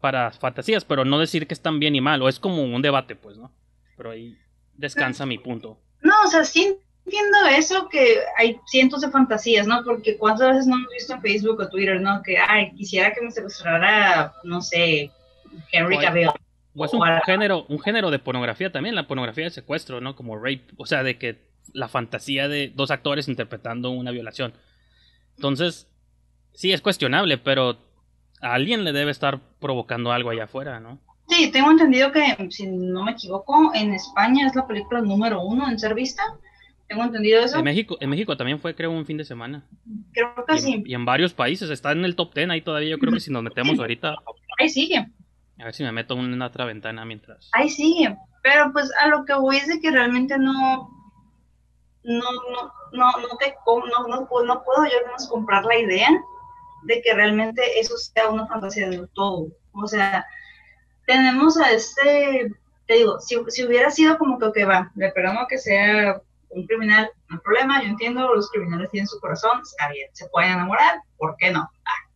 para fantasías, pero no decir que están bien y mal, o es como un debate, pues, ¿no? Pero ahí descansa mi punto. No, o sea, sí entiendo eso, que hay cientos de fantasías, ¿no? Porque cuántas veces no hemos visto en Facebook o Twitter, ¿no? Que, ay, quisiera que me secuestrara, no sé, Henry Cavill. O es un género, un género de pornografía también, la pornografía de secuestro, ¿no? Como rape, o sea, de que la fantasía de dos actores interpretando una violación. Entonces, sí es cuestionable, pero a alguien le debe estar provocando algo allá afuera, ¿no? Sí, tengo entendido que, si no me equivoco, en España es la película número uno en ser vista. Tengo entendido eso. En México, en México también fue, creo, un fin de semana. Creo que sí. Y en varios países, está en el top ten ahí todavía. Yo creo que si nos metemos ahorita. Ahí sigue. A ver si me meto en otra ventana mientras. Ahí sigue. Pero pues a lo que voy es de que realmente no. No, no, no, no, te, no, no, no puedo yo menos comprar la idea de que realmente eso sea una fantasía de todo. O sea, tenemos a este, te digo, si, si hubiera sido como que, que va, le esperamos que sea un criminal, no hay problema, yo entiendo, los criminales tienen su corazón, está bien, se pueden enamorar, ¿por qué no? Ah.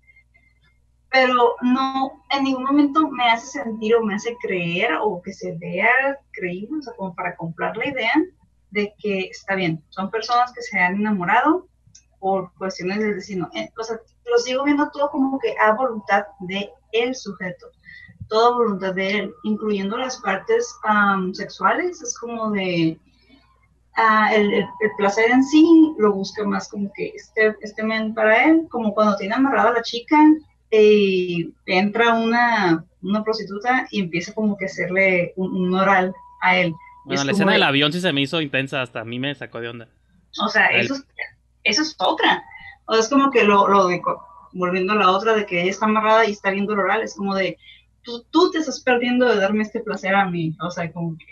Pero no, en ningún momento me hace sentir o me hace creer o que se vea creíble, o sea, como para comprar la idea de que está bien, son personas que se han enamorado por cuestiones del destino. Eh, o sea, lo sigo viendo todo como que a voluntad de el sujeto, toda voluntad de él, incluyendo las partes sexuales, es como de uh, el, el, placer en sí lo busca más como que este, este men para él, como cuando tiene amarrada a la chica y entra una, una prostituta y empieza como que hacerle un, oral a él. Bueno, la escena del avión sí se me hizo intensa, hasta a mí me sacó de onda. O sea, eso, eso es otra. O sea, es como que lo, lo de, volviendo a la otra, de que ella está amarrada y está viendo el oral, es como de, tú, tú te estás perdiendo de darme este placer a mí. O sea, como que,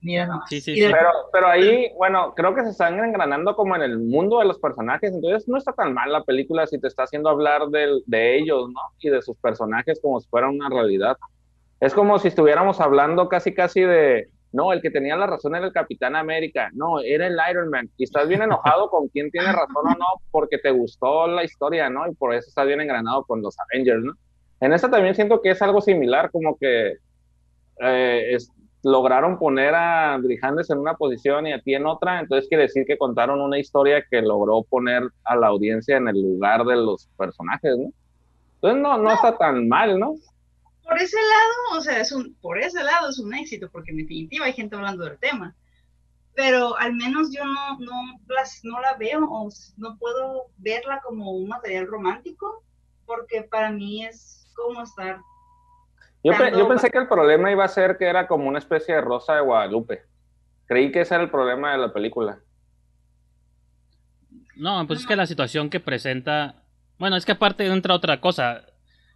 mira nomás. Sí, sí, sí. Pero, pero ahí, bueno, creo que se están engranando como en el mundo de los personajes, entonces no está tan mal la película si te está haciendo hablar de, de ellos, ¿no? Y de sus personajes como si fuera una realidad. Es como si estuviéramos hablando casi, casi de, no, el que tenía la razón era el Capitán América, no, era el Iron Man, y estás bien enojado con quién tiene razón o no, porque te gustó la historia, ¿no? Y por eso estás bien engranado con los Avengers, ¿no? En esta también siento que es algo similar, como que eh, lograron poner a Brijandes en una posición y a ti en otra, entonces quiere decir que contaron una historia que logró poner a la audiencia en el lugar de los personajes, ¿no? Entonces no, no está tan mal, ¿no? por ese lado, o sea, es un, por ese lado es un éxito, porque en definitiva hay gente hablando del tema. Pero al menos yo no, no, no la veo o no puedo verla como un material romántico, porque para mí es como estar... Yo, yo pensé que el problema iba a ser que era como una especie de rosa de Guadalupe. Creí que ese era el problema de la película. No, pues es que la situación que presenta... Bueno, es que aparte entra otra cosa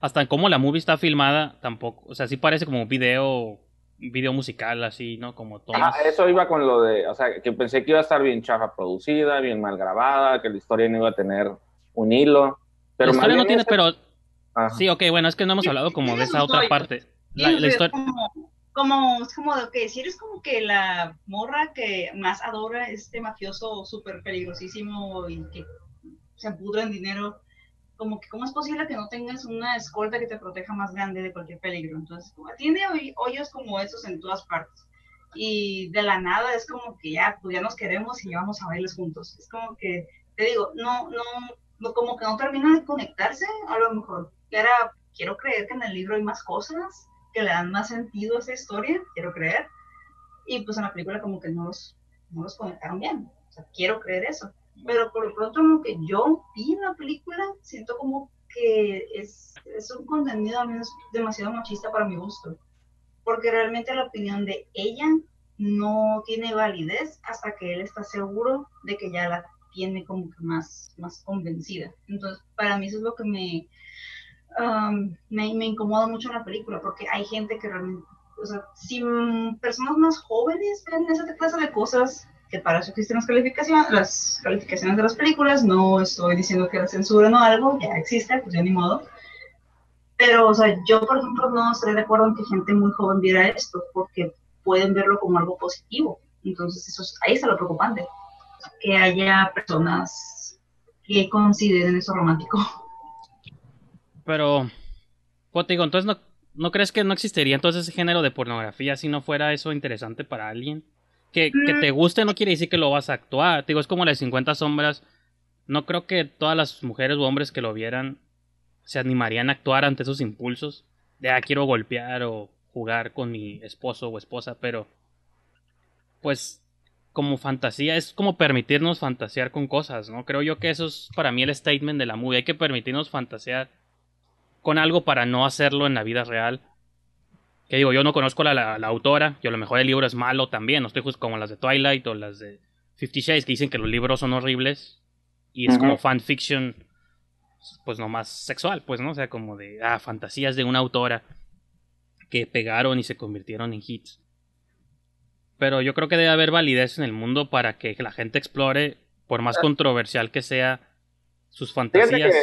hasta en cómo la movie está filmada, tampoco. O sea, sí parece como un video, video musical, así, ¿no? Como todo. Ah, eso iba con lo de. O sea, que pensé que iba a estar bien chafa producida, bien mal grabada, que la historia no iba a tener un hilo. Pero la historia no tiene, pero. Sí, ok, bueno, es que no hemos hablado como de esa otra parte. La, historia. Como, es como de que si eres como que la morra que más adora este mafioso súper peligrosísimo y que se pudra en dinero como que cómo es posible que no tengas una escolta que te proteja más grande de cualquier peligro. Entonces, como, tiene hoyos como esos en todas partes. Y de la nada es como que ya, pues ya nos queremos y vamos a verles juntos. Es como que, te digo, no, no, no, como que no termina de conectarse, a lo mejor era, quiero creer que en el libro hay más cosas que le dan más sentido a esa historia, quiero creer. Y pues en la película como que no los, no los conectaron bien. O sea, quiero creer eso pero por lo pronto lo que yo vi la película, siento como que es, es un contenido al menos demasiado machista para mi gusto, porque realmente la opinión de ella no tiene validez hasta que él está seguro de que ya la tiene como que más, más convencida. Entonces, para mí eso es lo que me, um, me, me, incomoda mucho la película, porque hay gente que realmente, o sea, si personas más jóvenes ven esa clase de cosas, que para eso existen las calificaciones, las calificaciones de las películas, no estoy diciendo que la censura no algo, ya existe, pues ya ni modo. Pero, o sea, yo, por ejemplo, no estoy de acuerdo en que gente muy joven viera esto, porque pueden verlo como algo positivo. Entonces, eso ahí está lo preocupante, que haya personas que consideren eso romántico. Pero, pues digo, entonces, ¿no, ¿no crees que no existiría entonces ese género de pornografía si no fuera eso interesante para alguien? Que, te guste no quiere decir que lo vas a actuar. digo, es como las 50 sombras. No creo que todas las mujeres o hombres que lo vieran se animarían a actuar ante esos impulsos. De, ah, quiero golpear o jugar con mi esposo o esposa, pero pues como fantasía es como permitirnos fantasear con cosas, ¿no? Creo yo que eso es para mí el statement de la movie, hay que permitirnos fantasear con algo para no hacerlo en la vida real. Que digo, yo no conozco la, la, autora, yo a lo mejor el libro es malo también, no estoy justo como las de Twilight o las de Fifty Shades que dicen que los libros son horribles y es como fanfiction pues nomás sexual, pues, ¿no? O sea, como de, ah, fantasías de una autora que pegaron y se convirtieron en hits. Pero yo creo que debe haber validez en el mundo para que la gente explore, por más controversial que sea, sus fantasías.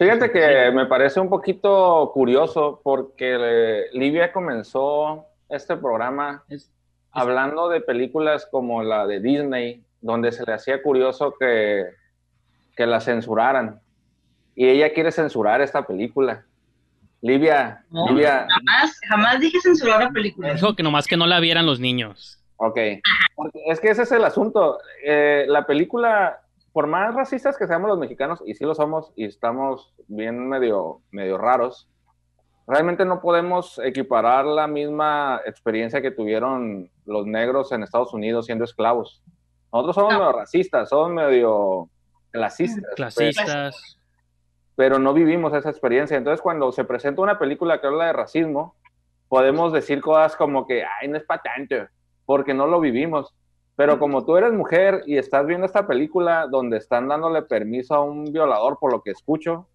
Fíjate que, me parece un poquito curioso porque Livia comenzó este programa hablando de películas como la de Disney, donde se le hacía curioso que, que la censuraran y ella quiere censurar esta película. Livia, Livia. Jamás, jamás dije censurar la película. Dijo que nomás que no la vieran los niños. Ok. es que ese es el asunto. Eh, la película, por más racistas que seamos los mexicanos, y sí lo somos, y estamos bien medio, medio raros, realmente no podemos equiparar la misma experiencia que tuvieron los negros en Estados Unidos siendo esclavos. Nosotros somos medio racistas, somos medio clasistas. Pues. Clasistas pero no vivimos esa experiencia. Entonces, cuando se presenta una película que habla de racismo, podemos decir cosas como que, ay, no es patente, porque no lo vivimos. Pero como tú eres mujer y estás viendo esta película donde están dándole permiso a un violador, por lo que escucho,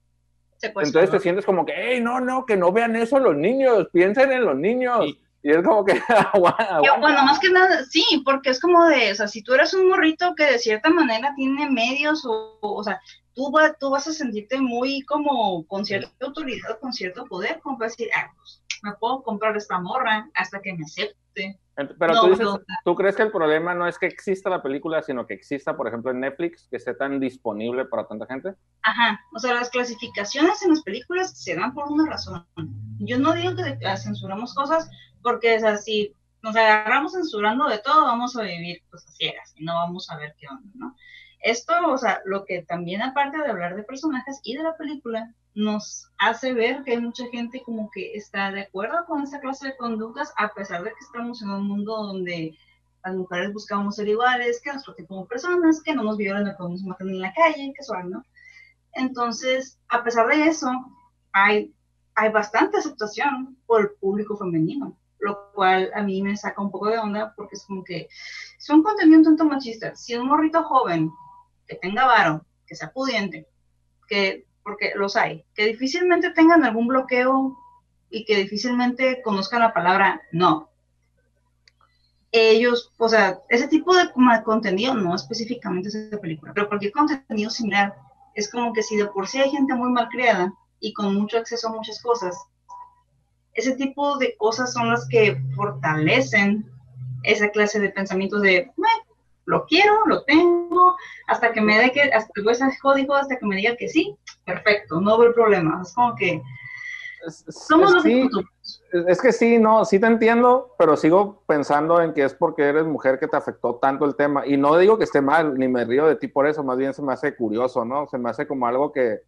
entonces te sientes como que, hey, no, no, que no vean eso los niños, piensen en los niños. Y es como que, bueno, más que nada, sí, porque es como de, o sea, si tú eres un morrito que de cierta manera tiene medios, o, o sea, tú, tú vas a sentirte muy como con cierta autoridad, con cierto poder, como para decir, ah, pues, me puedo comprar esta morra hasta que me acepte. Pero tú dices, ¿tú crees que el problema no es que exista la película, sino que exista, por ejemplo, en Netflix, que esté tan disponible para tanta gente? Ajá, o sea, las clasificaciones en las películas se dan por una razón. Yo no digo que censuramos cosas, porque es así, nos agarramos censurando de todo, vamos a vivir pues a ciegas y no vamos a ver qué onda, ¿no? Esto, o sea, lo que también aparte de hablar de personajes y de la película, nos hace ver que hay mucha gente como que está de acuerdo con esa clase de conductas, a pesar de que estamos en un mundo donde las mujeres buscamos ser iguales, que nuestro tipo de personas, que no nos violan, no podemos matar en la calle, que suave, ¿no? Entonces, a pesar de eso, hay, hay bastante aceptación por el público femenino, lo cual a mí me saca un poco de onda porque es como que es un contenido un tanto machista. Si un morrito joven que tenga varo, que sea pudiente, que, porque los hay, que difícilmente tengan algún bloqueo y que difícilmente conozcan la palabra no. Ellos, o sea, ese tipo de contenido, no específicamente esa película, pero cualquier contenido similar, es como que si de por sí hay gente muy mal criada y con mucho acceso a muchas cosas, ese tipo de cosas son las que fortalecen esa clase de pensamientos de, lo quiero, lo tengo, hasta que me dé que, hasta que ese código, hasta que me diga que sí, perfecto, no veo problema. Es como que somos los sí, Es que sí, no, sí te entiendo, pero sigo pensando en que es porque eres mujer que te afectó tanto el tema. Y no digo que esté mal, ni me río de ti por eso, más bien se me hace curioso, ¿no? Se me hace como algo que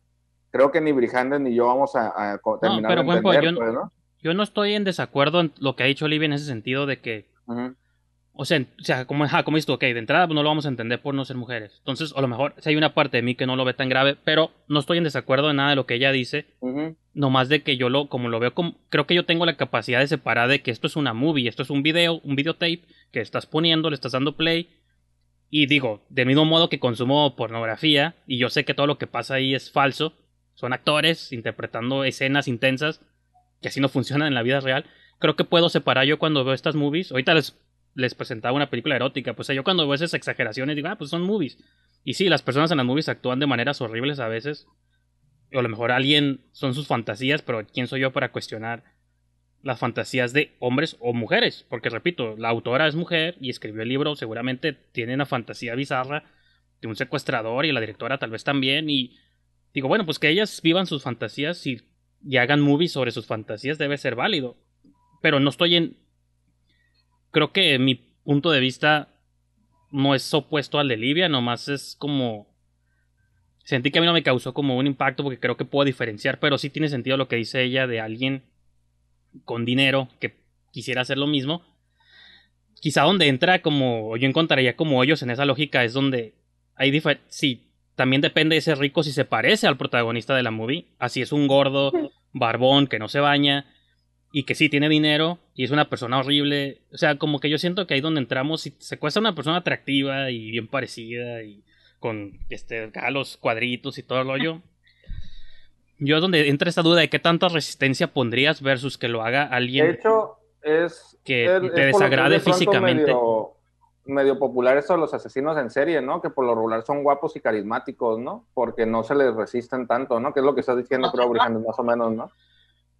creo que ni Brijandes ni yo vamos a, terminar de entender, yo, pues, ¿no? yo no estoy en desacuerdo en lo que ha dicho Olivia en ese sentido de que o sea, o sea como, ja, como dices tú, ok, de entrada pues, no lo vamos a entender por no ser mujeres. Entonces, a lo mejor, si hay una parte de mí que no lo ve tan grave, pero no estoy en desacuerdo de nada de lo que ella dice. Nomás de que yo lo, como lo veo, como, creo que yo tengo la capacidad de separar de que esto es una movie, esto es un video, un videotape que estás poniendo, le estás dando play. Y digo, de mismo modo que consumo pornografía, y yo sé que todo lo que pasa ahí es falso, son actores interpretando escenas intensas que así no funcionan en la vida real. Creo que puedo separar yo cuando veo estas movies. Ahorita les les presentaba una película erótica. Pues yo cuando veo esas exageraciones digo, ah, pues son movies. Y sí, las personas en las movies actúan de maneras horribles a veces. O a lo mejor alguien son sus fantasías, pero ¿quién soy yo para cuestionar las fantasías de hombres o mujeres? Porque repito, la autora es mujer y escribió el libro, seguramente tiene una fantasía bizarra de un secuestrador y la directora tal vez también. Y digo, bueno, pues que ellas vivan sus fantasías y, y hagan movies sobre sus fantasías debe ser válido. Pero no estoy en creo que mi punto de vista no es opuesto al de Livia, nomás es como... Sentí que a mí no me causó como un impacto porque creo que puedo diferenciar, pero sí tiene sentido lo que dice ella de alguien con dinero que quisiera hacer lo mismo. Quizá donde entra como, yo encontraría como hoyos en esa lógica es donde hay diferentes, sí, también depende de ese rico si se parece al protagonista de la movie, así es un gordo, barbón, que no se baña, y que sí tiene dinero y es una persona horrible. O sea, como que yo siento que ahí donde entramos, si se cuesta una persona atractiva y bien parecida y con este, los cuadritos y todo el rollo. Yo es donde entra esta duda de qué tanta resistencia pondrías versus que lo haga alguien De hecho, es que es- te es desagrade de físicamente. Medio, medio popular eso de los asesinos en serie, ¿no? Que por lo regular son guapos y carismáticos, ¿no? Porque no se les resisten tanto, ¿no? Que es lo que estás diciendo, creo, más o menos, ¿no?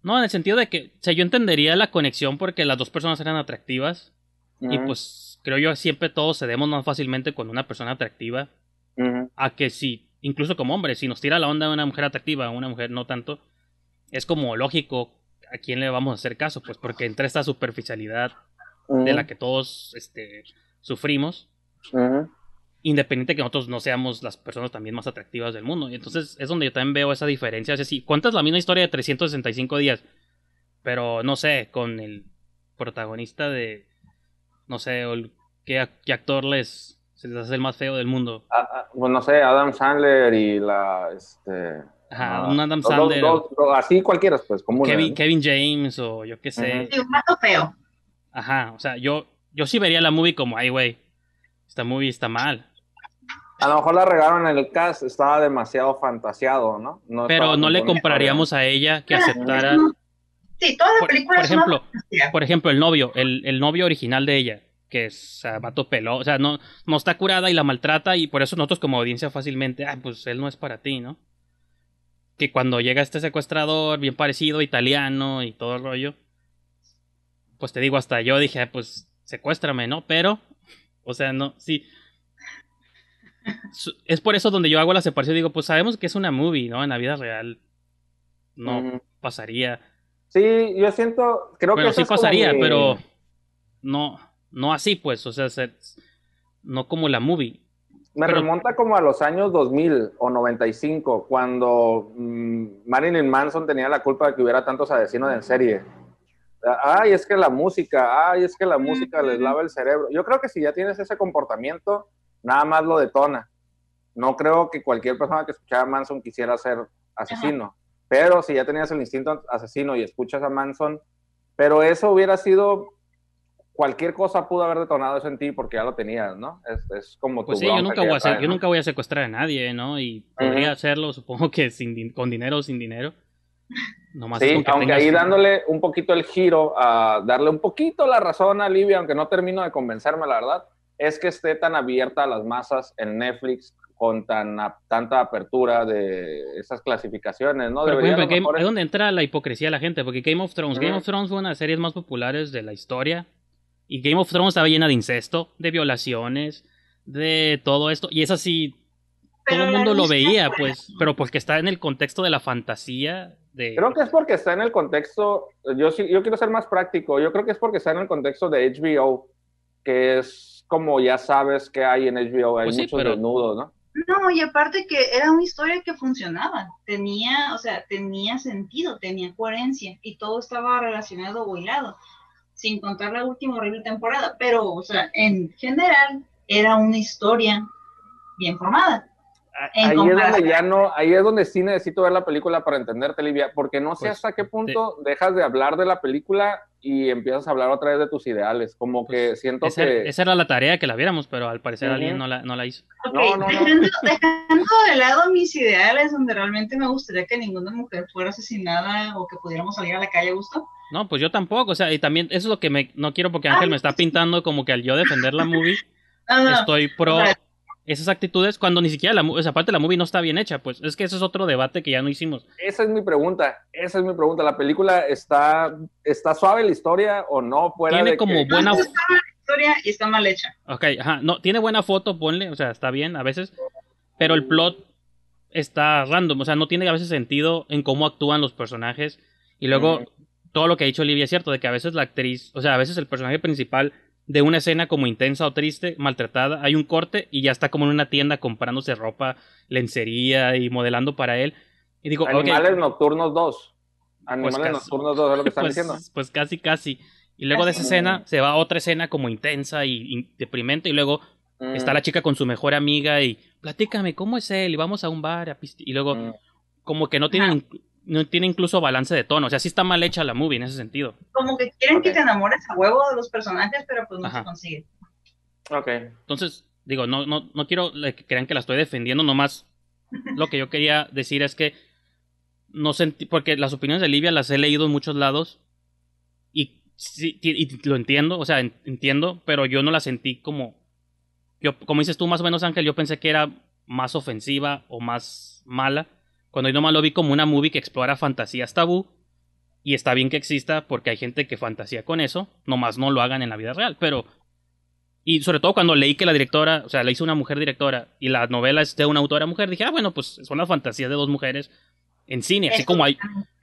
No, en el sentido de que, o sea, yo entendería la conexión porque las dos personas eran atractivas y pues creo yo siempre todos cedemos más fácilmente con una persona atractiva ujú. a que si, incluso como hombre, si nos tira la onda de una mujer atractiva a una mujer no tanto, es como lógico a quién le vamos a hacer caso, pues porque entra esta superficialidad de la que todos este, sufrimos. Independiente que nosotros no seamos las personas también más atractivas del mundo. Y entonces es donde yo también veo esa diferencia. Es decir, cuentas la misma historia de 365 días, pero no sé, con el protagonista de, no sé, o el- qué, ac- qué actor les, se les hace el más feo del mundo. Ah, ah, pues no sé, Adam Sandler y la, este... Ajá, ah, un Adam dos- Sandler. dos- dos- así cualquiera, pues, como Kevin, Kevin James o yo qué sé. Sí, un vato feo. Ajá, o sea, yo, yo sí vería la movie como, ay, güey, esta movie está mal. A lo mejor la regaron en el cast, estaba demasiado fantaseado, ¿no? No Pero no le compraríamos a ella que aceptara, Sí, toda la por, película por ejemplo, fantasía. por ejemplo, el novio, el, el novio original de ella, que es vato pelo, o sea, no, no está curada y la maltrata y por eso nosotros como audiencia fácilmente, ah, pues él no es para ti, ¿no? Que cuando llega este secuestrador, bien parecido, italiano y todo el rollo, pues te digo, hasta yo dije, ah, pues secuéstrame, ¿no? Pero, o sea, no, sí. Es por eso donde yo hago la separación, digo, pues sabemos que es una movie, ¿no? En la vida real no pasaría. Sí, yo siento, creo que sí pasaría, pero no, no así, pues, o sea, se- no como la movie. Me pero- remonta como a los años 2000 o 95, cuando mm, Marilyn Manson tenía la culpa de que hubiera tantos asesinos en serie. Ay, es que la música, ay, es que la música les lava el cerebro. Yo creo que si ya tienes ese comportamiento, nada más lo detona. No creo que cualquier persona que escuchara a Manson quisiera ser asesino. Pero si ya tenías el instinto asesino y escuchas a Manson, pero eso hubiera sido cualquier cosa pudo haber detonado eso en ti porque ya lo tenías, ¿no? Es, es como tu Pues sí, yo nunca, voy a hacer, traes, yo ¿no? nunca voy a secuestrar a nadie, ¿no? Y podría hacerlo, supongo que sin, con dinero o sin dinero. Nomás Sí, aunque tengas- ahí dándole un poquito el giro, a darle un poquito la razón a Livia, aunque no termino de convencerme, la verdad, es que esté tan abierta a las masas en Netflix con tan a- tanta apertura de esas clasificaciones, ¿no? Pero ejemplo, Game- es donde entra la hipocresía de la gente, porque Game of Thrones, Game of Thrones fue una de las series más populares de la historia, y Game of Thrones estaba llena de incesto, de violaciones, de todo esto, y es así, todo el mundo lo veía, pues, pero porque está en el contexto de la fantasía de... Creo que es porque está en el contexto, yo sí, yo quiero ser más práctico, yo creo que es porque está en el contexto de HBO, que es como ya sabes que hay en HBO, hay Pues sí, muchos pero- desnudos, ¿no? No, y aparte que era una historia que funcionaba, tenía, o sea, tenía sentido, tenía coherencia y todo estaba relacionado o hilado, sin contar la última horrible temporada, pero, o sea, en general era una historia bien formada. Ahí es donde ya no, ahí es donde sí necesito ver la película para entenderte, Livia, porque no sé Pues, hasta qué punto dejas de hablar de la película y empiezas a hablar otra vez de tus ideales, como que siento Esa, que... esa era la tarea que la viéramos, pero al parecer alguien no la, no la hizo. Ok, No, no, no. Dejando, dejando de lado mis ideales, donde realmente me gustaría que ninguna mujer fuera asesinada o que pudiéramos salir a la calle a gusto. No, pues yo tampoco, o sea, y también eso es lo que me, no quiero porque Ángel me está pintando como que al yo defender la movie, No, no, no. estoy pro esas actitudes cuando ni siquiera la o sea, aparte la movie no está bien hecha, pues es que ese es otro debate que ya no hicimos. Esa es mi pregunta, esa es mi pregunta. ¿La película está, está suave la historia o no? Fuera Tiene de como que- buena, no, está la historia y está mal hecha. ok, ajá, no, tiene buena foto, ponle, o sea, está bien a veces, pero el plot está random, o sea, no tiene a veces sentido en cómo actúan los personajes y luego todo lo que ha dicho Olivia es cierto, de que a veces la actriz, o sea, a veces el personaje principal de una escena como intensa o triste, maltratada, hay un corte y ya está como en una tienda comprándose ropa, lencería y modelando para él. Y digo, Animales Nocturnos 2. Animales casi. Nocturnos 2 es lo que están pues, diciendo. pues casi, casi. Y luego de esa escena se va a otra escena como intensa y, deprimente y luego Mm. está la chica con su mejor amiga y platícame cómo es él y vamos a un bar a pisti-". y luego Mm. como que no tiene no tiene incluso balance de tono, o sea, sí está mal hecha la movie en ese sentido. Como que quieren que te enamores a huevo de los personajes, pero pues no Ajá. se consigue. Ok. Entonces, digo, no, no, no quiero que crean que la estoy defendiendo, nomás lo que yo quería decir es que no sentí, porque las opiniones de Livia las he leído en muchos lados y, sí, y- lo entiendo, o sea, en- entiendo, pero yo no la sentí como, yo, como dices tú más o menos Ángel, yo pensé que era más ofensiva o más mala, cuando yo nomás lo vi como una movie que explora fantasías tabú y está bien que exista porque hay gente que fantasía con eso, nomás no lo hagan en la vida real, pero y sobre todo cuando leí que la directora, o sea, la hizo una mujer directora y la novela es de una autora mujer, dije, ah, bueno, pues son las fantasías de dos mujeres en cine, así como hay,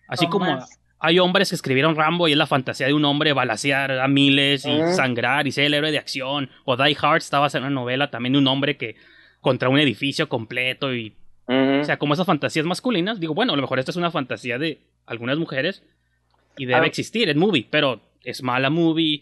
así como hay hombres que escribieron Rambo y es la fantasía de un hombre balasear a miles y sangrar y ser el héroe de acción, o Die Hard estaba en una novela también de un hombre que contra un edificio completo y Ujú. o sea, como esas fantasías masculinas, digo, bueno, a lo mejor esta es una fantasía de algunas mujeres y debe Ah. existir en movie, pero es mala movie.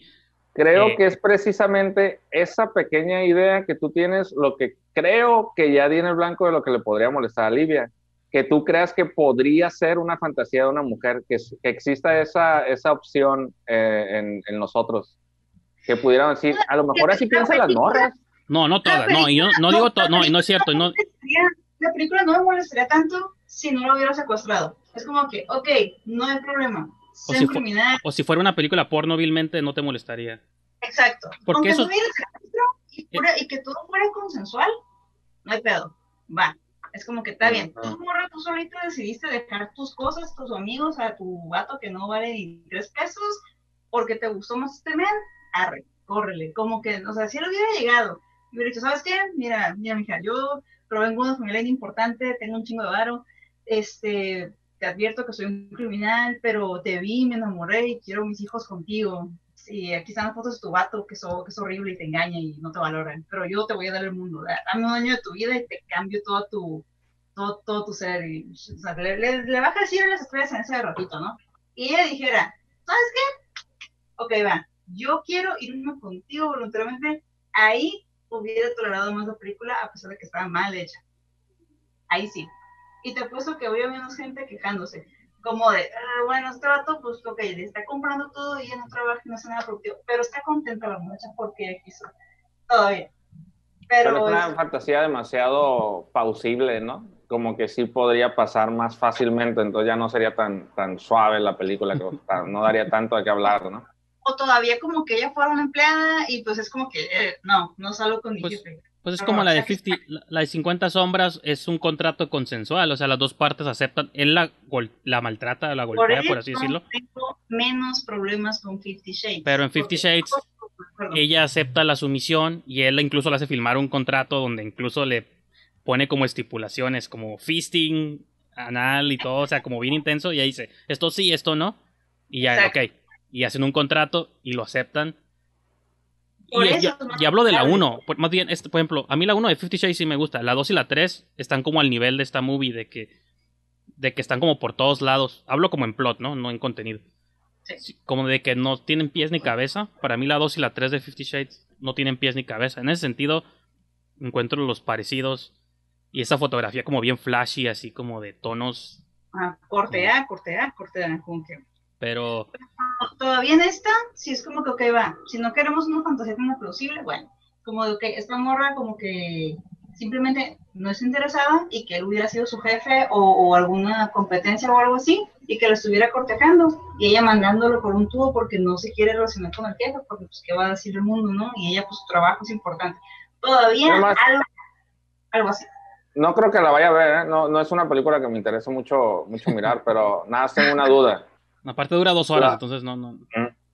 Creo Eh, que es precisamente esa pequeña idea que tú tienes lo que creo que ya tiene el blanco de lo que le podría molestar a Livia. Que tú creas que podría ser una fantasía de una mujer, que, que exista esa, esa opción eh, en, en nosotros. Que pudieran decir, a lo mejor así piensan las morras. No, no todas, no, y yo no digo todo, no, y no es cierto, no, La película no me molestaría tanto si no lo hubiera secuestrado. Es como que, ok, no hay problema. O Sé si criminal, o si fuera una película porno vilmente no te molestaría. exacto. Porque Aunque eso- no hubiera secuestro y, fuera- y que todo fuera consensual, no hay pedo. Va. Es como que está bien. Tú, morra, tú solita decidiste dejar tus cosas, tus amigos, a tu vato que no vale ni tres pesos, porque te gustó más este men, arre, córrele. Como que, o sea, si él hubiera llegado y hubiera dicho, ¿sabes qué? Mira, mira, mija, yo provengo de una familia importante, tengo un chingo de varo, este, te advierto que soy un criminal, pero te vi, me enamoré y quiero mis hijos contigo. Sí, aquí están las fotos de tu vato, que, so- que es horrible y te engaña y no te valoran, pero yo te voy a dar el mundo, da- dame un año de tu vida y te cambio todo tu, todo, todo tu ser. Y, o sea, le, le, le baja el cielo y las estrellas en ese ratito, ¿no? Y ella dijera, ¿sabes qué? Ok, va, yo quiero irme contigo voluntariamente, ahí hubiera tolerado más la película a pesar de que estaba mal hecha. Ahí sí. Y te apuesto que había menos gente quejándose. Como de, "Ah, bueno, este vato, pues, ok, le está comprando todo y ella no trabaja no hace nada productivo. Pero está contenta la muchacha porque quiso. Todavía. Pero Pero, es una es- fantasía demasiado pausible, ¿no? Como que sí podría pasar más fácilmente, entonces ya no sería tan, tan suave la película, que no daría tanto de qué hablar, ¿no? O todavía como que ella fuera una empleada y pues es como que, eh, no, no salgo con mi Pues, jefe. Pues es No, como la de o sea, 50, la- de 50 sombras es un contrato consensual, o sea, las dos partes aceptan, él la, gol- la maltrata, la golpea, por así decirlo, tengo menos problemas con Fifty Shades. pero en Fifty Porque- Shades Perdón. ella acepta la sumisión y él incluso le hace firmar un contrato donde incluso le pone como estipulaciones, como fisting, anal y todo, o sea, como bien intenso, y ahí dice, esto sí, esto no, y ya, Exacto. ok, y hacen un contrato y lo aceptan. Por Y, eso y- es más y hablo de la aceptable. 1, por- más bien, este, por ejemplo, a mí la 1 de Fifty Shades sí me gusta, la 2 y la 3 están como al nivel de esta movie, de que, de que están como por todos lados, hablo como en plot, ¿no? No en contenido. Sí. Como de que no tienen pies ni cabeza. Para mí la 2 y la 3 de Fifty Shades no tienen pies ni cabeza. En ese sentido, encuentro los parecidos. Y esa fotografía como bien flashy, así como de tonos. Ah, corte A, corte A, corte A, como que Pero todavía en esta, si es como que, ok, va, si no queremos una fantasía tan plausible, bueno, como de que esta morra como que simplemente no es interesada y que él hubiera sido su jefe o, o alguna competencia o algo así y que lo estuviera cortejando y ella mandándolo por un tubo porque no se quiere relacionar con el jefe porque pues qué va a decir el mundo, ¿no? Y ella pues su trabajo es importante. Todavía Además- algo, algo así. No creo que la vaya a ver, ¿eh? no, no es una película que me interese mucho, mucho mirar, pero nada, tengo una duda. Aparte dura dos horas, La- entonces no, no.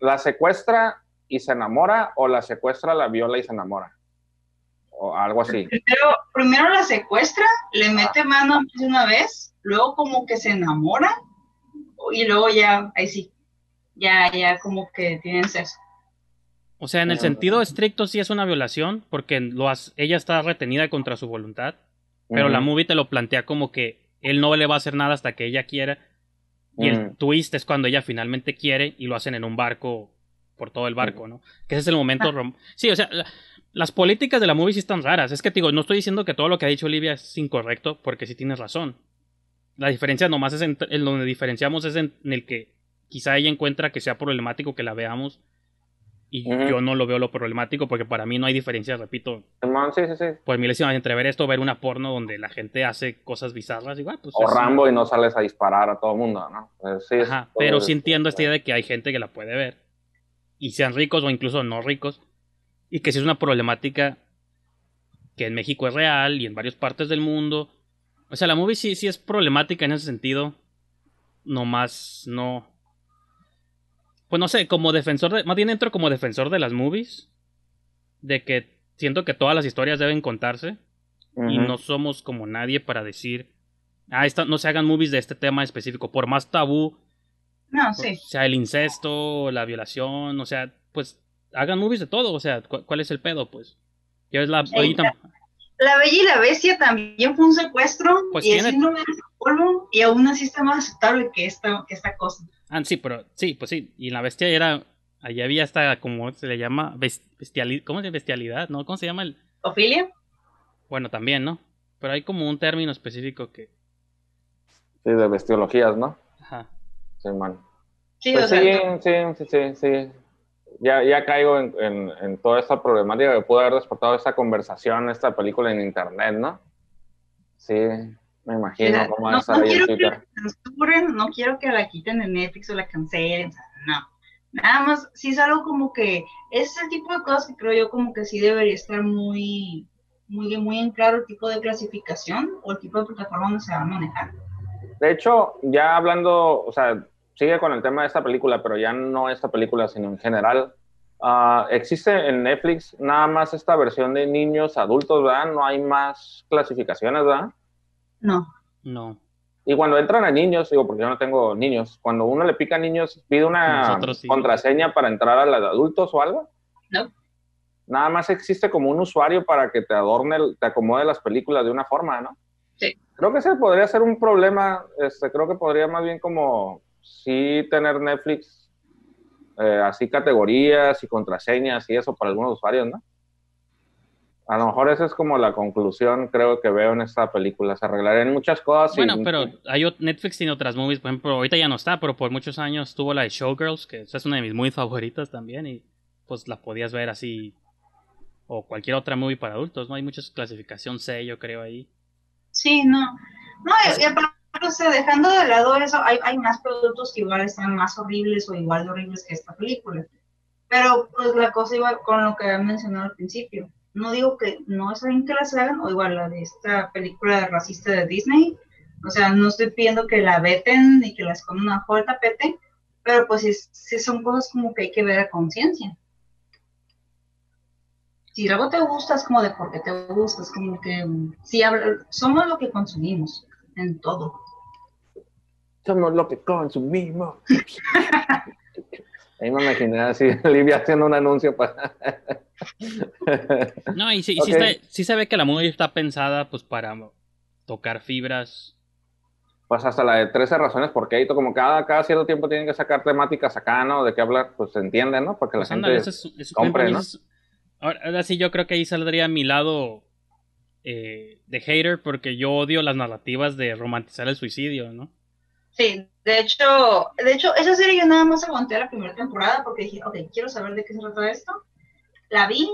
¿La secuestra y se enamora o la secuestra, la viola y se enamora? O algo así. Primero, primero la secuestra, le mete mano más de una vez, luego como que se enamora y luego ya, ahí sí, ya, ya como que tienen sexo. O sea, en el sentido estricto sí es una violación, porque lo hace- ella está retenida contra su voluntad. Pero la movie te lo plantea como que él no le va a hacer nada hasta que ella quiera. Y el Mm. twist es cuando ella finalmente quiere y lo hacen en un barco por todo el barco, ¿no? Que ese es el momento... Sí, o sea, las políticas de la movie sí están raras. Es que, digo, no estoy diciendo que todo lo que ha dicho Olivia es incorrecto, porque sí tienes razón. La diferencia nomás es en, donde diferenciamos es en, el que quizá ella encuentra que sea problemático que la veamos y yo no lo veo lo problemático porque para mí no hay diferencia, repito. Sí, sí, sí. Pues mí entre ver esto, ver una porno donde la gente hace cosas bizarras, igual. Pues o Rambo y no sales a disparar a todo el mundo, ¿no? Pues sí, Ajá, pero sí entiendo esta idea de que hay gente que la puede ver y sean ricos o incluso no ricos y que si es una problemática que en México es real y en varias partes del mundo. O sea, la movie sí, sí es problemática en ese sentido. Nomás no. Pues no sé, como defensor de. Más bien entro como defensor de las movies. De que siento que todas las historias deben contarse. Y no somos como nadie para decir. Ah, esta, no se hagan movies de este tema específico. Por más tabú. No, sí. O sea, el incesto, la violación. O sea, pues hagan movies de todo, o sea, ¿cuál es el pedo? Pues ya es la, la, Bella y la Bestia también fue un secuestro pues y tiene... no polvo y aún así está más aceptable que esta, que esta cosa. Ah, sí, pero sí, pues sí, y la Bestia era, allí había hasta, como se le llama, bestialidad, ¿cómo se bestialidad? ¿No? ¿Cómo se llama el? ¿Ofilia? Bueno, también, ¿no? Pero hay como un término específico que... Sí, de bestiologías, ¿no? Ajá. Sí, man. Sí, pues sí, sí, sí, sí, sí ya, ya caigo en, en, toda esta problemática que pudo haber despertado esta conversación, esta película en internet, ¿no? Sí, me imagino cómo no, no quiero Que la censuren, no quiero que la quiten de Netflix o la cancelen, no. Nada más, sí es algo como que, es el tipo de cosas que creo yo como que sí debería estar muy, muy, muy en claro el tipo de clasificación o el tipo de plataforma donde se va a manejar. De hecho, ya hablando, o sea, sigue con el tema de esta película, pero ya no esta película, sino en general. Ah, existe en Netflix nada más esta versión de niños adultos, ¿verdad? No hay más clasificaciones, ¿verdad? No. No. Y cuando entran a niños, digo, porque yo no tengo niños, cuando uno le pica a niños, pide una contraseña para entrar a la de adultos o algo. No. Nada más existe como un usuario para que te adorne, te acomode las películas de una forma, ¿no? Sí. Creo que ese podría ser un problema, este, creo que podría más bien como sí tener Netflix eh, así categorías y contraseñas y eso para algunos usuarios, ¿no? A lo mejor esa es como la conclusión, creo que veo en esta película. Se arreglarían muchas cosas. Bueno, pero hay Netflix tiene otras movies, por ejemplo, ahorita ya no está, pero por muchos años tuvo la de Showgirls, que esa es una de mis muy favoritas también, y pues la podías ver así, o cualquier otra movie para adultos, ¿no? Hay muchas clasificación C, yo creo, ahí. Sí, no. No, y, o sea, dejando de lado eso, hay, hay más productos que igual están más horribles o igual de horribles que esta película. Pero pues la cosa igual con lo que había mencionado al principio. No digo que no es bien que las hagan, o igual la de esta película racista de Disney. O sea, no estoy pidiendo que la veten ni que la escondan abajo del tapete, pero pues sí, son cosas como que hay que ver a conciencia. Si algo te gusta, es como de por qué te gusta, es como que si somos lo que consumimos en todo. Somos lo que consumimos. Ahí me imaginé así, Livia haciendo un anuncio para... no, y sí, sí, se ve que la movie está pensada pues para tocar fibras. Pues hasta la de 13 razones porque ahí como cada, cada cierto tiempo tienen que sacar temáticas acá, ¿no? De qué hablar, pues se entiende, ¿no? Porque la pues gente compre, ¿no? Ahora sí yo creo que ahí saldría mi lado eh, de hater porque yo odio las narrativas de romantizar el suicidio, ¿no? Sí, de hecho, de hecho, esa serie yo nada más aguanté la primera temporada porque dije, ok, quiero saber de qué se trata esto. La vi,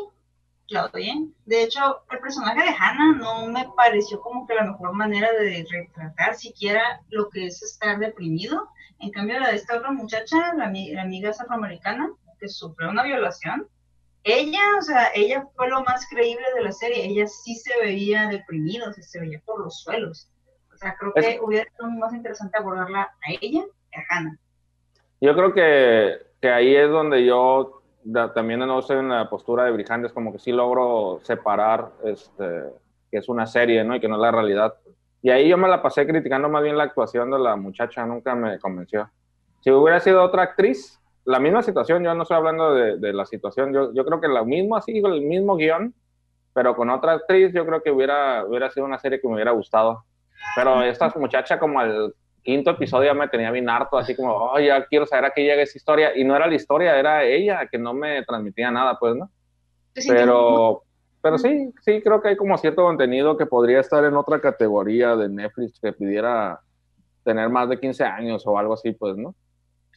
la bien. De hecho, el personaje de Hannah no me pareció como que la mejor manera de retratar siquiera lo que es estar deprimido. En cambio, la de esta otra muchacha, la, la amiga es afroamericana, que sufrió una violación, ella, o sea, ella fue lo más creíble de la serie. Ella sí se veía deprimida, o sea, se veía por los suelos. O sea, creo que hubiera sido más interesante abordarla a ella que a Hannah. Yo creo que, que ahí es donde yo también no sé en la postura de Brijandes, como que sí logro separar este, que es una serie, ¿no? Y que no es la realidad. Y ahí yo me la pasé criticando más bien la actuación de la muchacha, nunca me convenció. Si hubiera sido otra actriz, la misma situación, yo no estoy hablando de, la situación, yo, yo, creo que lo mismo, así, el mismo guion, pero con otra actriz, yo creo que hubiera, hubiera sido una serie que me hubiera gustado. Pero esta muchacha como al quinto episodio ya me tenía bien harto, así como, oh, ya quiero saber a qué llega esa historia. Y no era la historia, era ella que no me transmitía nada, pues, ¿no? Pero, pero sí, sí, creo que hay como cierto contenido que podría estar en otra categoría de Netflix que pidiera tener más de 15 años o algo así, pues, ¿no?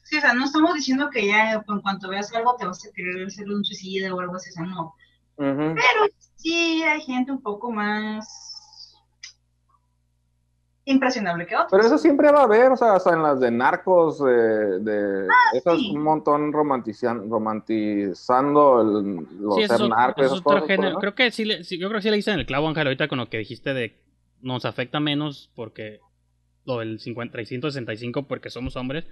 Sí, o sea, no estamos diciendo que ya en cuanto veas algo te vas a querer hacer un suicidio o algo así, o sea, no. Pero sí hay gente un poco más impresionable que otros. Pero eso siempre va a haber, o sea, hasta en las de narcos, de, de ah, eso es un montón romantizando el, los sí, ser narcos. Creo que sí, sí, yo creo que sí le hice en el clavo, Ángel, ahorita con lo que dijiste de nos afecta menos porque lo del 50 y 165 porque somos hombres.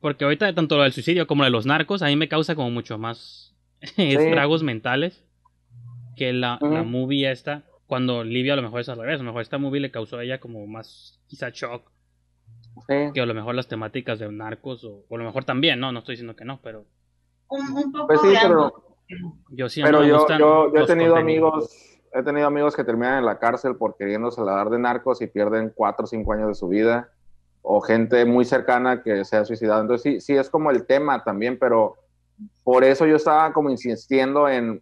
Porque ahorita tanto lo del suicidio como lo de los narcos a mí me causa como mucho más estragos mentales que la, la movie esta. Cuando Livia a lo mejor es al revés. A lo mejor esta movie le causó a ella como más quizá shock. Que a lo mejor las temáticas de narcos o, a lo mejor también, ¿no? No estoy diciendo que no, pero... Un, poco pues sí, pero... Yo sí pero yo, yo, yo he tenido amigos he tenido amigos que terminan en la cárcel por queriéndose dar de narcos y pierden cuatro o cinco años de su vida, o gente muy cercana que se ha suicidado. Entonces sí, sí es como el tema también, pero por eso yo estaba como insistiendo en,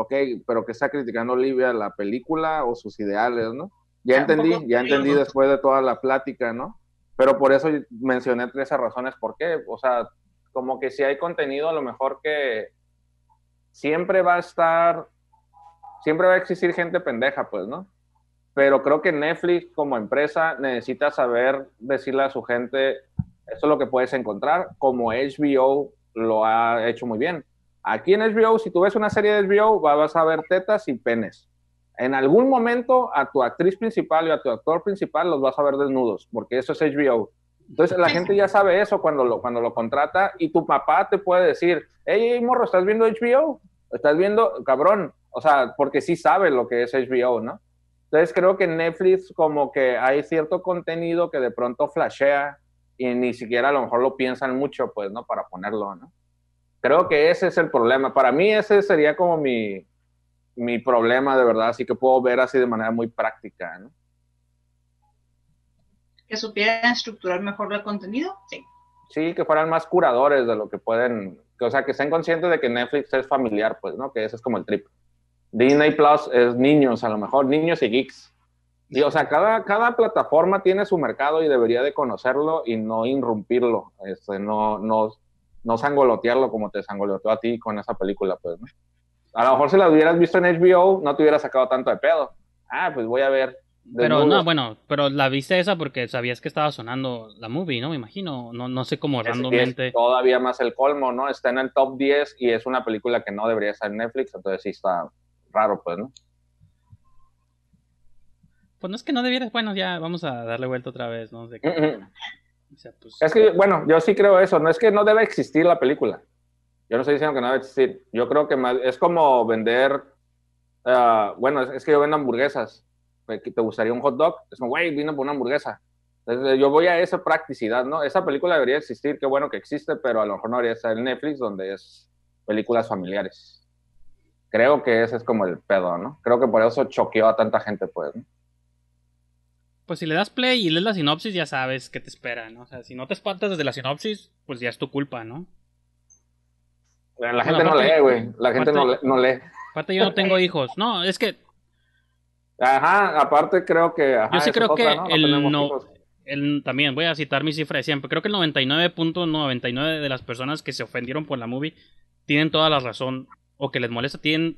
ok, pero que está criticando Olivia la película o sus ideales, ¿no? Ya entendí, ya entendí después de toda la plática, ¿no? Pero por eso mencioné tres razones por qué. O sea, como que si hay contenido, a lo mejor que siempre va a estar siempre va a existir gente pendeja, pues, ¿no? Pero creo que Netflix como empresa necesita saber decirle a su gente, esto es lo que puedes encontrar, como HBO lo ha hecho muy bien. Aquí en HBO, si tú ves una serie de HBO, vas a ver tetas y penes. En algún momento a tu actriz principal y a tu actor principal los vas a ver desnudos, porque eso es HBO. Entonces la gente ya sabe eso cuando lo, cuando lo contrata y tu papá te puede decir, hey, morro, ¿estás viendo HBO? ¿Estás viendo, cabrón? O sea, porque sí sabe lo que es HBO, ¿no? Entonces creo que Netflix como que hay cierto contenido que de pronto flashea y ni siquiera a lo mejor lo piensan mucho, pues, ¿no? Para ponerlo, ¿no? Creo que ese es el problema. Para mí ese sería como mi, mi problema de verdad, así que puedo ver así de manera muy práctica, ¿no? Que supieran estructurar mejor el contenido, sí. Sí, que fueran más curadores de lo que pueden, o sea, que estén conscientes de que Netflix es familiar, pues, ¿no? Que ese es como el trip. Disney Plus es niños, a lo mejor, niños y geeks. Y, o sea, cada, cada plataforma tiene su mercado y debería de conocerlo y no irrumpirlo, este, no, no, no sangolotearlo como te sangoloteó a ti con esa película, pues, ¿no? A lo mejor si la hubieras visto en HBO, no te hubieras sacado tanto de pedo. Ah, pues voy a ver. Pero no, bueno, pero la viste esa porque sabías que estaba sonando la movie, ¿no? Me imagino, no, no sé cómo randommente. todavía más el colmo, ¿no? Está en el top 10 y es una película que no debería estar en Netflix, entonces sí está raro, pues, ¿no? Pues no es que no debieras, bueno, ya vamos a darle vuelta otra vez, ¿no? Pues es que, bueno, yo sí creo eso, no es que no debe existir la película. Yo no estoy diciendo que no debe existir. Yo creo que es como vender, ah, bueno, es, que yo vendo hamburguesas. ¿Te gustaría un hot dog? Es como, güey, vino por una hamburguesa. Yo voy a esa practicidad, ¿no? Esa película debería existir, qué bueno que existe, pero a lo mejor no debería estar en Netflix, donde es películas familiares. Creo que ese es como el pedo, ¿no? Creo que por eso choqueó a tanta gente, pues. Pues si le das play y lees la sinopsis, ya sabes qué te espera, ¿no? O sea, si no te espantas desde la sinopsis, pues ya es tu culpa, ¿no? La gente no lee, güey. La gente no, lee. Aparte, yo no tengo hijos. No, es que. Ajá, aparte creo que. yo sí creo que el no. El, también voy a citar mi cifra de siempre. Creo que el 99.99 de las personas que se ofendieron por la movie tienen toda la razón o que les molesta tienen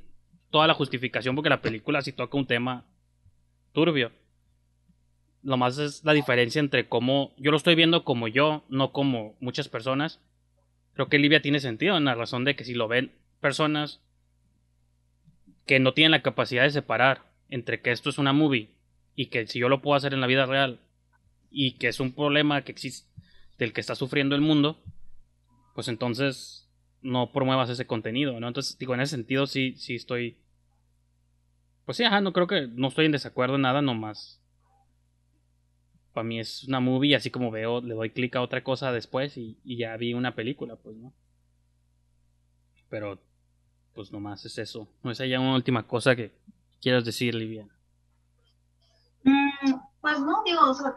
toda la justificación porque la película sí toca un tema turbio. Lo más es la diferencia entre cómo yo lo estoy viendo como yo, no como muchas personas. Creo que Livia tiene sentido en la razón de que si lo ven personas que no tienen la capacidad de separar entre que esto es una movie y que si yo lo puedo hacer en la vida real y que es un problema que existe del que está sufriendo el mundo, pues entonces no promuevas ese contenido, ¿no? Entonces, digo, en ese sentido sí, sí estoy... Pues sí, ajá, no creo que... No estoy en desacuerdo en nada, nomás. Para mí es una movie, así como veo, le doy clic a otra cosa después y, ya vi una película, pues, ¿no? Pero, pues nomás es eso. No es allá una última cosa que quieras decir, Livia. Mm, pues no, digo, o sea,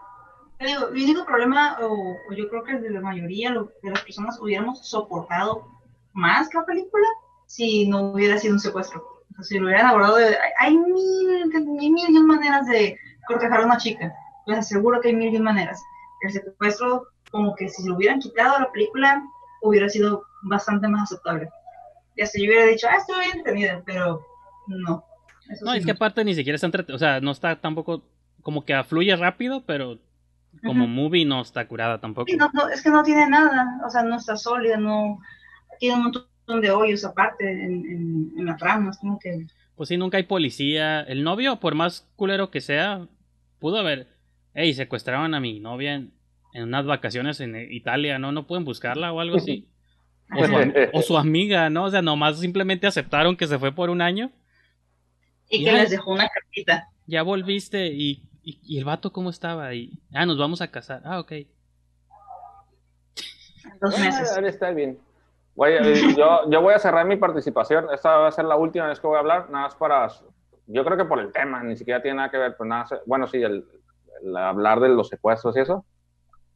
digo, mi único problema, o, o yo creo que de la mayoría lo- de las personas hubiéramos soportado más la película si no hubiera sido un secuestro. O sea, si lo hubieran abordado, de- hay, hay mil, mil, mil y maneras de cortejar a una chica. Les aseguro que hay mil y maneras. El secuestro, como que si lo hubieran quitado a la película, hubiera sido bastante más aceptable. Ya se yo hubiera dicho, ah, estoy bien entretenida, pero no. Eso No, sí es que aparte ni siquiera está entrete- o sea, no está tampoco como que afluye rápido, pero como movie no está curada tampoco. Sí, no, no, es que no tiene nada, o sea, no está sólida, no tiene un montón de hoyos aparte en, en, en la trama, es como que Pues sí, nunca hay policía. El novio, por más culero que sea, pudo haber, hey, secuestraron a mi novia en, en unas vacaciones en Italia, ¿no? ¿No pueden buscarla o algo así? O su, am- o su amiga, ¿no? O sea, nomás simplemente aceptaron que se fue por un año. y que Ya. les dejó una cartita. Ya volviste y, y, y el vato cómo estaba y ah nos vamos a casar ah ok Dos meses. Ah, está bien. Voy a- yo, yo voy a cerrar mi participación. Esta va a ser la última vez que voy a hablar, nada más para. Yo creo que por el tema, ni siquiera tiene nada que ver, pero nada. más- Bueno, sí, el, el hablar de los secuestros y eso.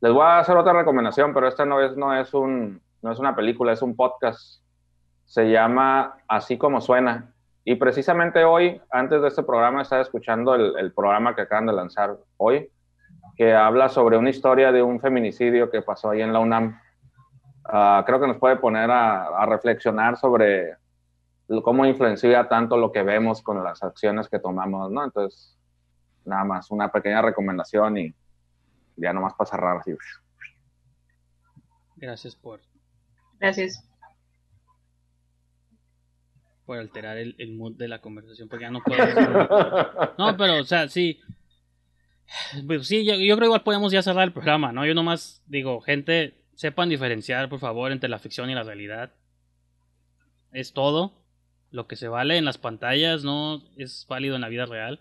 Les voy a hacer otra recomendación, pero esta no es, no es, un, no es una película, es un podcast. Se llama Así como suena. Y precisamente hoy, antes de este programa, estaba escuchando el, programa que acaban de lanzar hoy, que habla sobre una historia de un feminicidio que pasó ahí en la UNAM. Ah, creo que nos puede poner a, a reflexionar sobre cómo influencia tanto lo que vemos con las acciones que tomamos, ¿no? Entonces, nada más, una pequeña recomendación y ya nomás para cerrar así. gracias por Gracias. por alterar el, el mood de la conversación porque ya no puedo no pero o sea sí. Pues sí yo, yo creo igual podemos ya cerrar el programa no yo nomás digo gente sepan diferenciar por favor entre la ficción y la realidad. Es todo lo que se vale en las pantallas no es válido en la vida real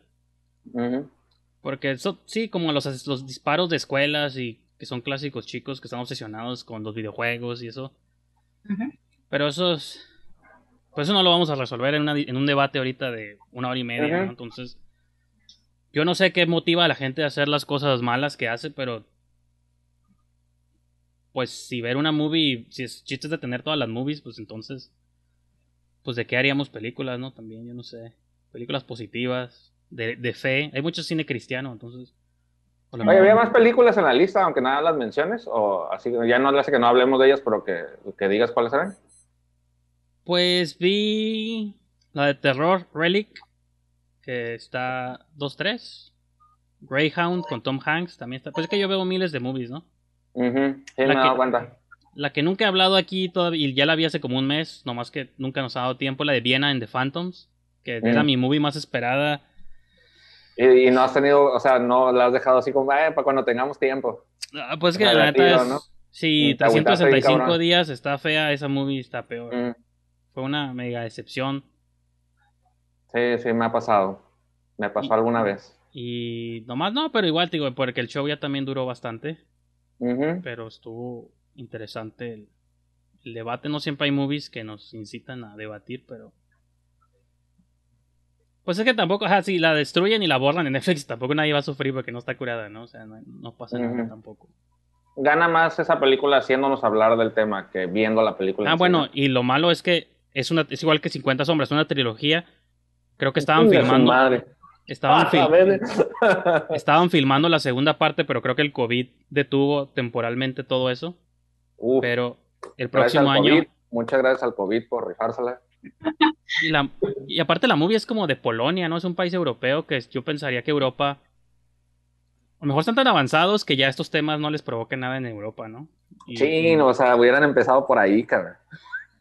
Porque eso, sí, como los, los disparos de escuelas y que son clásicos chicos que están obsesionados con los videojuegos y eso. Pero eso es... Pues eso no lo vamos a resolver en, una en un debate ahorita de una hora y media, ¿no? Entonces... Yo no sé qué motiva a la gente a hacer las cosas malas que hace, pero... Pues si ver una movie, si es chiste de tener todas las movies, pues entonces... Pues de qué haríamos películas, ¿no? También, yo no sé. Películas positivas, de, de fe. Hay mucho cine cristiano, entonces... Oye, ¿había más películas en la lista, aunque nada las menciones? O así, ya no le hace que no hablemos de ellas, pero que, que digas cuáles eran. Pues vi la de terror Relic, que está 2-3. Greyhound con Tom Hanks también está. Pues es que yo veo miles de movies, ¿no? Sí, me he La dado que- cuenta. La que nunca he hablado aquí todavía, y ya la vi hace como un mes, nomás que nunca nos ha dado tiempo, la de Viena en The Phantoms, que era Mm. mi movie más esperada. Y, y no has tenido, o sea, no la has dejado así como, eh, para cuando tengamos tiempo. Ah, pues que la neta. ¿no? Sí, Mm, te agüitaste bien, 365 cabrón. días está fea, esa movie está peor. Mm, Fue una mega decepción. Sí, sí, me ha pasado. Me pasó Y- alguna vez. Y nomás no, pero igual, digo, porque el show ya también duró bastante. Pero estuvo interesante el, el debate. No siempre hay movies que nos incitan a debatir, pero. Pues es que tampoco, ajá, si la destruyen y la borran en Netflix, tampoco nadie va a sufrir porque no está curada, ¿no? O sea, no, no pasa nada tampoco. Gana más esa película haciéndonos hablar del tema que viendo la película. Ah, bueno, ¿no? y lo malo es que es una es igual que 50 sombras, una trilogía. Creo que estaban filmando. madre. Estaban, Ah, fil- estaban filmando la segunda parte, pero creo que el COVID detuvo temporalmente todo eso. Uf, Pero el próximo año. COVID. Muchas gracias al COVID por rifársela. Y, la- y aparte la movie es como de Polonia, ¿no? Es un país europeo que yo pensaría que Europa... A lo mejor están tan avanzados que ya estos temas no les provoquen nada en Europa, ¿no? Y- Sí, no, o sea, hubieran empezado por ahí, cabrón.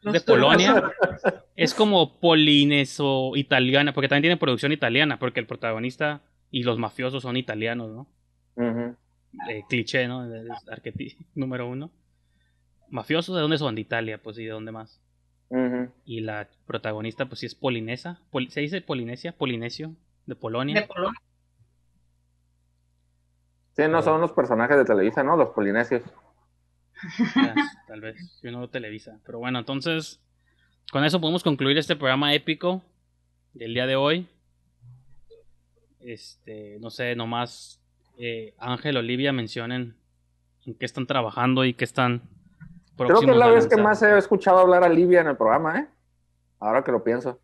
de Polonia es como polineso italiana, porque también tiene producción italiana, porque el protagonista y los mafiosos son italianos, ¿no? Eh, cliché, ¿no? Es número uno. Mafiosos, ¿de dónde son? De Italia, pues, ¿y de dónde más? Y la protagonista, pues sí es polinesa. Pol- ¿Se dice Polinesia? Polinesio, de Polonia. de Polonia. Sí, no, son unos personajes de Televisa, ¿no? Los polinesios. Ya, tal vez, yo no Televisa. Pero bueno, entonces, con eso podemos concluir este programa épico del día de hoy. Este, no sé, nomás eh, Ángel, Olivia mencionen en qué están trabajando y qué están Creo que es la vez que más he escuchado hablar a Olivia en el programa, ¿eh? Ahora que lo pienso.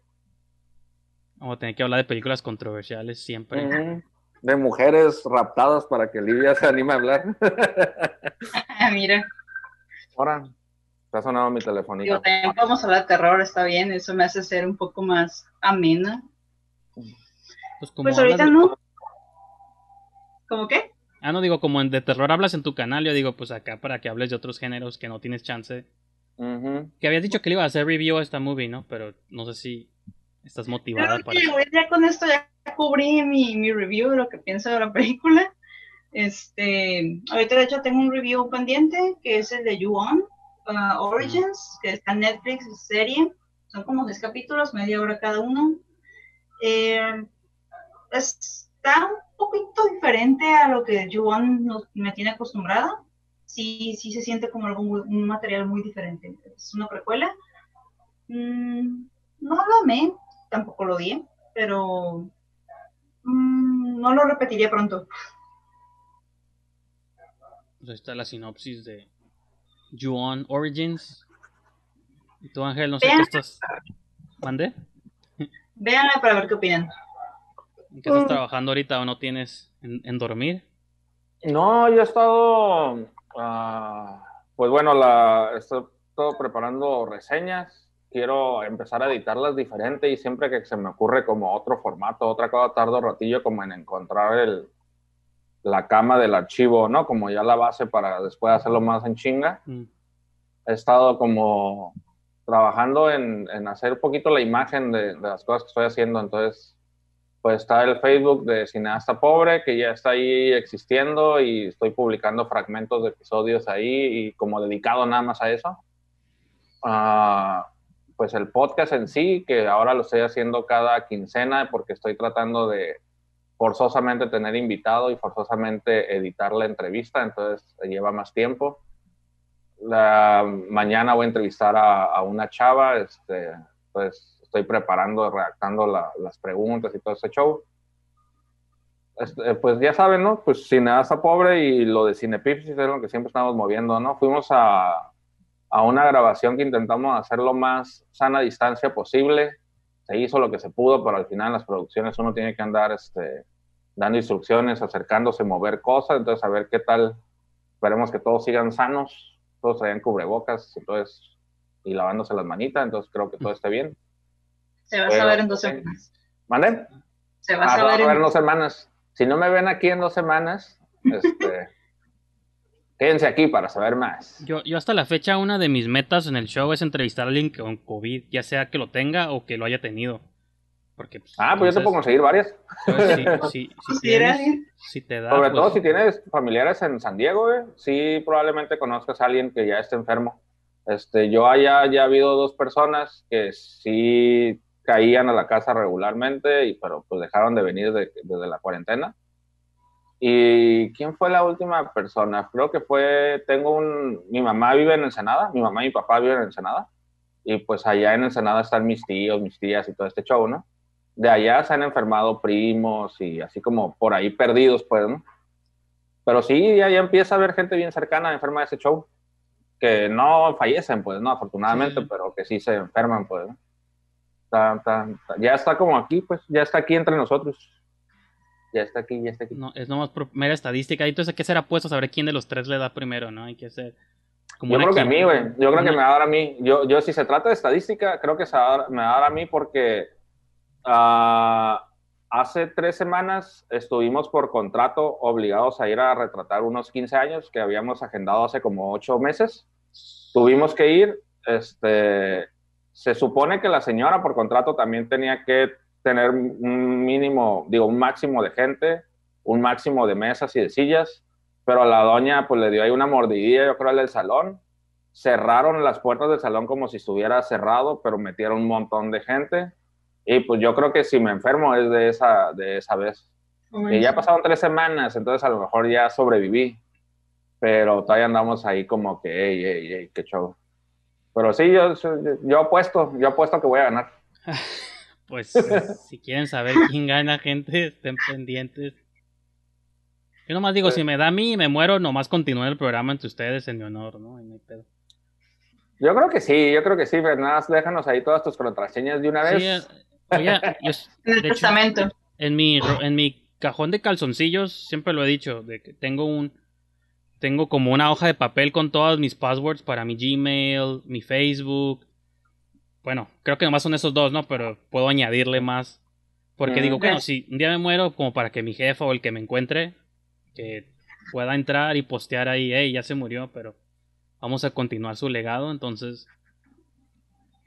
Vamos a tener que hablar de películas controversiales siempre. De mujeres raptadas para que Olivia se anime a hablar. Ah, mira. Ahora, está sonando mi telefonito. también podemos hablar de terror, está bien. Eso me hace ser un poco más amena. Pues, como pues ahorita no. ¿Cómo qué? Ah, no digo, como en de terror hablas en tu canal, yo digo, pues acá para que hables de otros géneros que no tienes chance. Que habías dicho que le iba a hacer review a esta movie, ¿no? Pero no sé si estás motivada para. ya con esto ya cubrí mi, mi review de lo que pienso de la película. Este, ahorita de hecho tengo un review pendiente que es el de You On uh, Origins, que está en Netflix, serie. Son como seis capítulos, media hora cada uno. Eh, está poquito diferente a lo que Juan me tiene acostumbrada. Sí, sí se siente como algo un material muy diferente. Es una precuela. Mm, no lo amé, tampoco lo di, pero mm, no lo repetiría pronto. Pues ahí está la sinopsis de Juan Origins. Y tú, Ángel, no sé qué estás. ¿Mande? Véanla para ver qué opinan. ¿En qué estás mm. trabajando ahorita o no tienes en, dormir? No, yo he estado, ah, pues bueno, la, estoy todo preparando reseñas. Quiero empezar a editarlas diferente y siempre que se me ocurre como otro formato, otra cosa, tardo ratillo como en encontrar el, la cama del archivo, ¿no? Como ya la base para después hacerlo más en chinga. Mm. He estado como trabajando en, en, hacer un poquito la imagen de, de, las cosas que estoy haciendo, entonces pues está el Facebook de Cineasta Pobre, que ya está ahí existiendo y estoy publicando fragmentos de episodios ahí y como dedicado nada más a eso. Ah, pues el podcast en sí, que ahora lo estoy haciendo cada quincena porque estoy tratando de forzosamente tener invitado y forzosamente editar la entrevista, entonces lleva más tiempo. La, mañana voy a entrevistar a, a una chava, este, pues estoy preparando, redactando las preguntas y todo ese show. Este, pues ya saben, ¿no? Pues Cineasta Pobre y lo de Cinepipsis es lo que siempre estamos moviendo, ¿no? Fuimos a, a una grabación que intentamos hacer lo más sana distancia posible. Se hizo lo que se pudo, pero al final en las producciones uno tiene que andar este, dando instrucciones, acercándose, mover cosas, entonces a ver qué tal. Esperemos que todos sigan sanos, todos traigan cubrebocas, entonces, y lavándose las manitas, entonces creo que todo esté bien. Se va a saber en dos semanas. ¿Mande? Se va a ah, saber en... dos semanas. Si no me ven aquí en dos semanas, este, quédense aquí para saber más. Yo, yo hasta la fecha una de mis metas en el show es entrevistar a alguien con COVID, ya sea que lo tenga o que lo haya tenido. Porque, pues, ah, pues yo te puedo conseguir varias. Pues, sí, si te da, Sobre pues, todo si tienes familiares en San Diego, sí probablemente conozcas a alguien que ya esté enfermo. Este, yo haya ya habido dos personas que sí caían a la casa regularmente, y, pero pues dejaron de venir desde la cuarentena. ¿Y quién fue la última persona? Creo que fue, tengo un, mi mamá vive en Ensenada, mi mamá y mi papá viven en Ensenada, y pues allá en Ensenada están mis tíos, mis tías y todo este show, ¿no? De allá se han enfermado primos y así como por ahí perdidos, pues, ¿no? Pero sí, ya, ya empieza a haber gente bien cercana enferma de ese show, que no fallecen, pues, ¿no? Afortunadamente, pero que sí se enferman, pues, ¿no? Ya está como aquí, pues, ya está aquí entre nosotros. Ya está aquí, ya está aquí. No, es nomás por mera estadística. Entonces hay que ser apuesto a saber quién de los tres le da primero, ¿no? Hay que ser. Como yo creo que a mí, güey. Yo creo que me va a dar a mí. Yo, yo, si se trata de estadística, creo que se me va a dar a mí porque ah, hace tres semanas estuvimos por contrato obligados a ir a retratar unos 15 años que habíamos agendado hace como ocho meses. Tuvimos que ir, este, se supone que la señora por contrato también tenía que tener un mínimo, digo, un máximo de gente, un máximo de mesas y de sillas, pero a la doña pues le dio ahí una mordidilla, yo creo, al del salón. Cerraron las puertas del salón como si estuviera cerrado, pero metieron un montón de gente. Y pues yo creo que si me enfermo es de esa, de esa vez. y ya pasaron tres semanas, entonces a lo mejor ya sobreviví. Pero todavía andamos ahí como que, ey, ey, ey, qué show. Pero sí, yo, yo apuesto, yo apuesto que voy a ganar. pues si quieren saber quién gana, gente, estén pendientes. Yo nomás digo, si me da a mí y me muero, nomás continúe el programa entre ustedes en mi honor, ¿no? En mi pedo. Yo creo que sí, yo creo que sí, Bernard, déjanos ahí todas tus contraseñas de una Sí, vez. eh, oye, yo- En el de hecho, testamento. en mi ro- en mi cajón de calzoncillos siempre lo he dicho de que tengo un tengo como una hoja de papel con todas mis passwords para mi Gmail, mi Facebook. Bueno, creo que nomás son esos dos, ¿no? Pero puedo añadirle más porque Mm. digo, bueno, si un día me muero como para que mi jefa o el que me encuentre que pueda entrar y postear ahí, hey, ya se murió, pero vamos a continuar su legado, entonces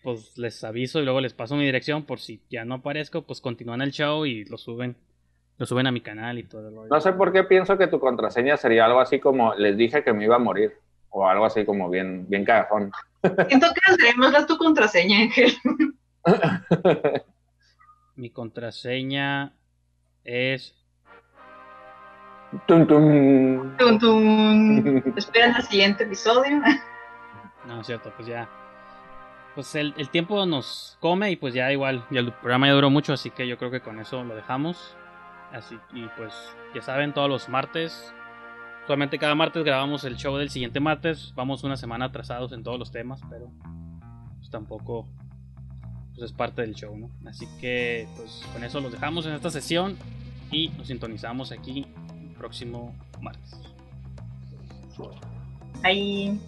pues les aviso y luego les paso mi dirección por si ya no aparezco, pues continúan el show y lo suben, lo suben a mi canal y todo el. No sé por qué pienso que tu contraseña sería algo así como les dije que me iba a morir. O algo así como bien, bien cagajón. Siento que deberíamos dar tu contraseña, Ángel. Mi contraseña es Tum, tum. Tun, tun. Espera el siguiente episodio. no es cierto, pues ya pues el, el tiempo nos come y pues ya igual, ya el programa ya duró mucho, así que yo creo que con eso lo dejamos. Así y pues ya saben, todos los martes Solamente cada martes grabamos el show del siguiente martes. Vamos una semana atrasados en todos los temas, pero pues tampoco pues es parte del show, ¿no? Así que pues con eso los dejamos en esta sesión y nos sintonizamos aquí el próximo martes. Ahí.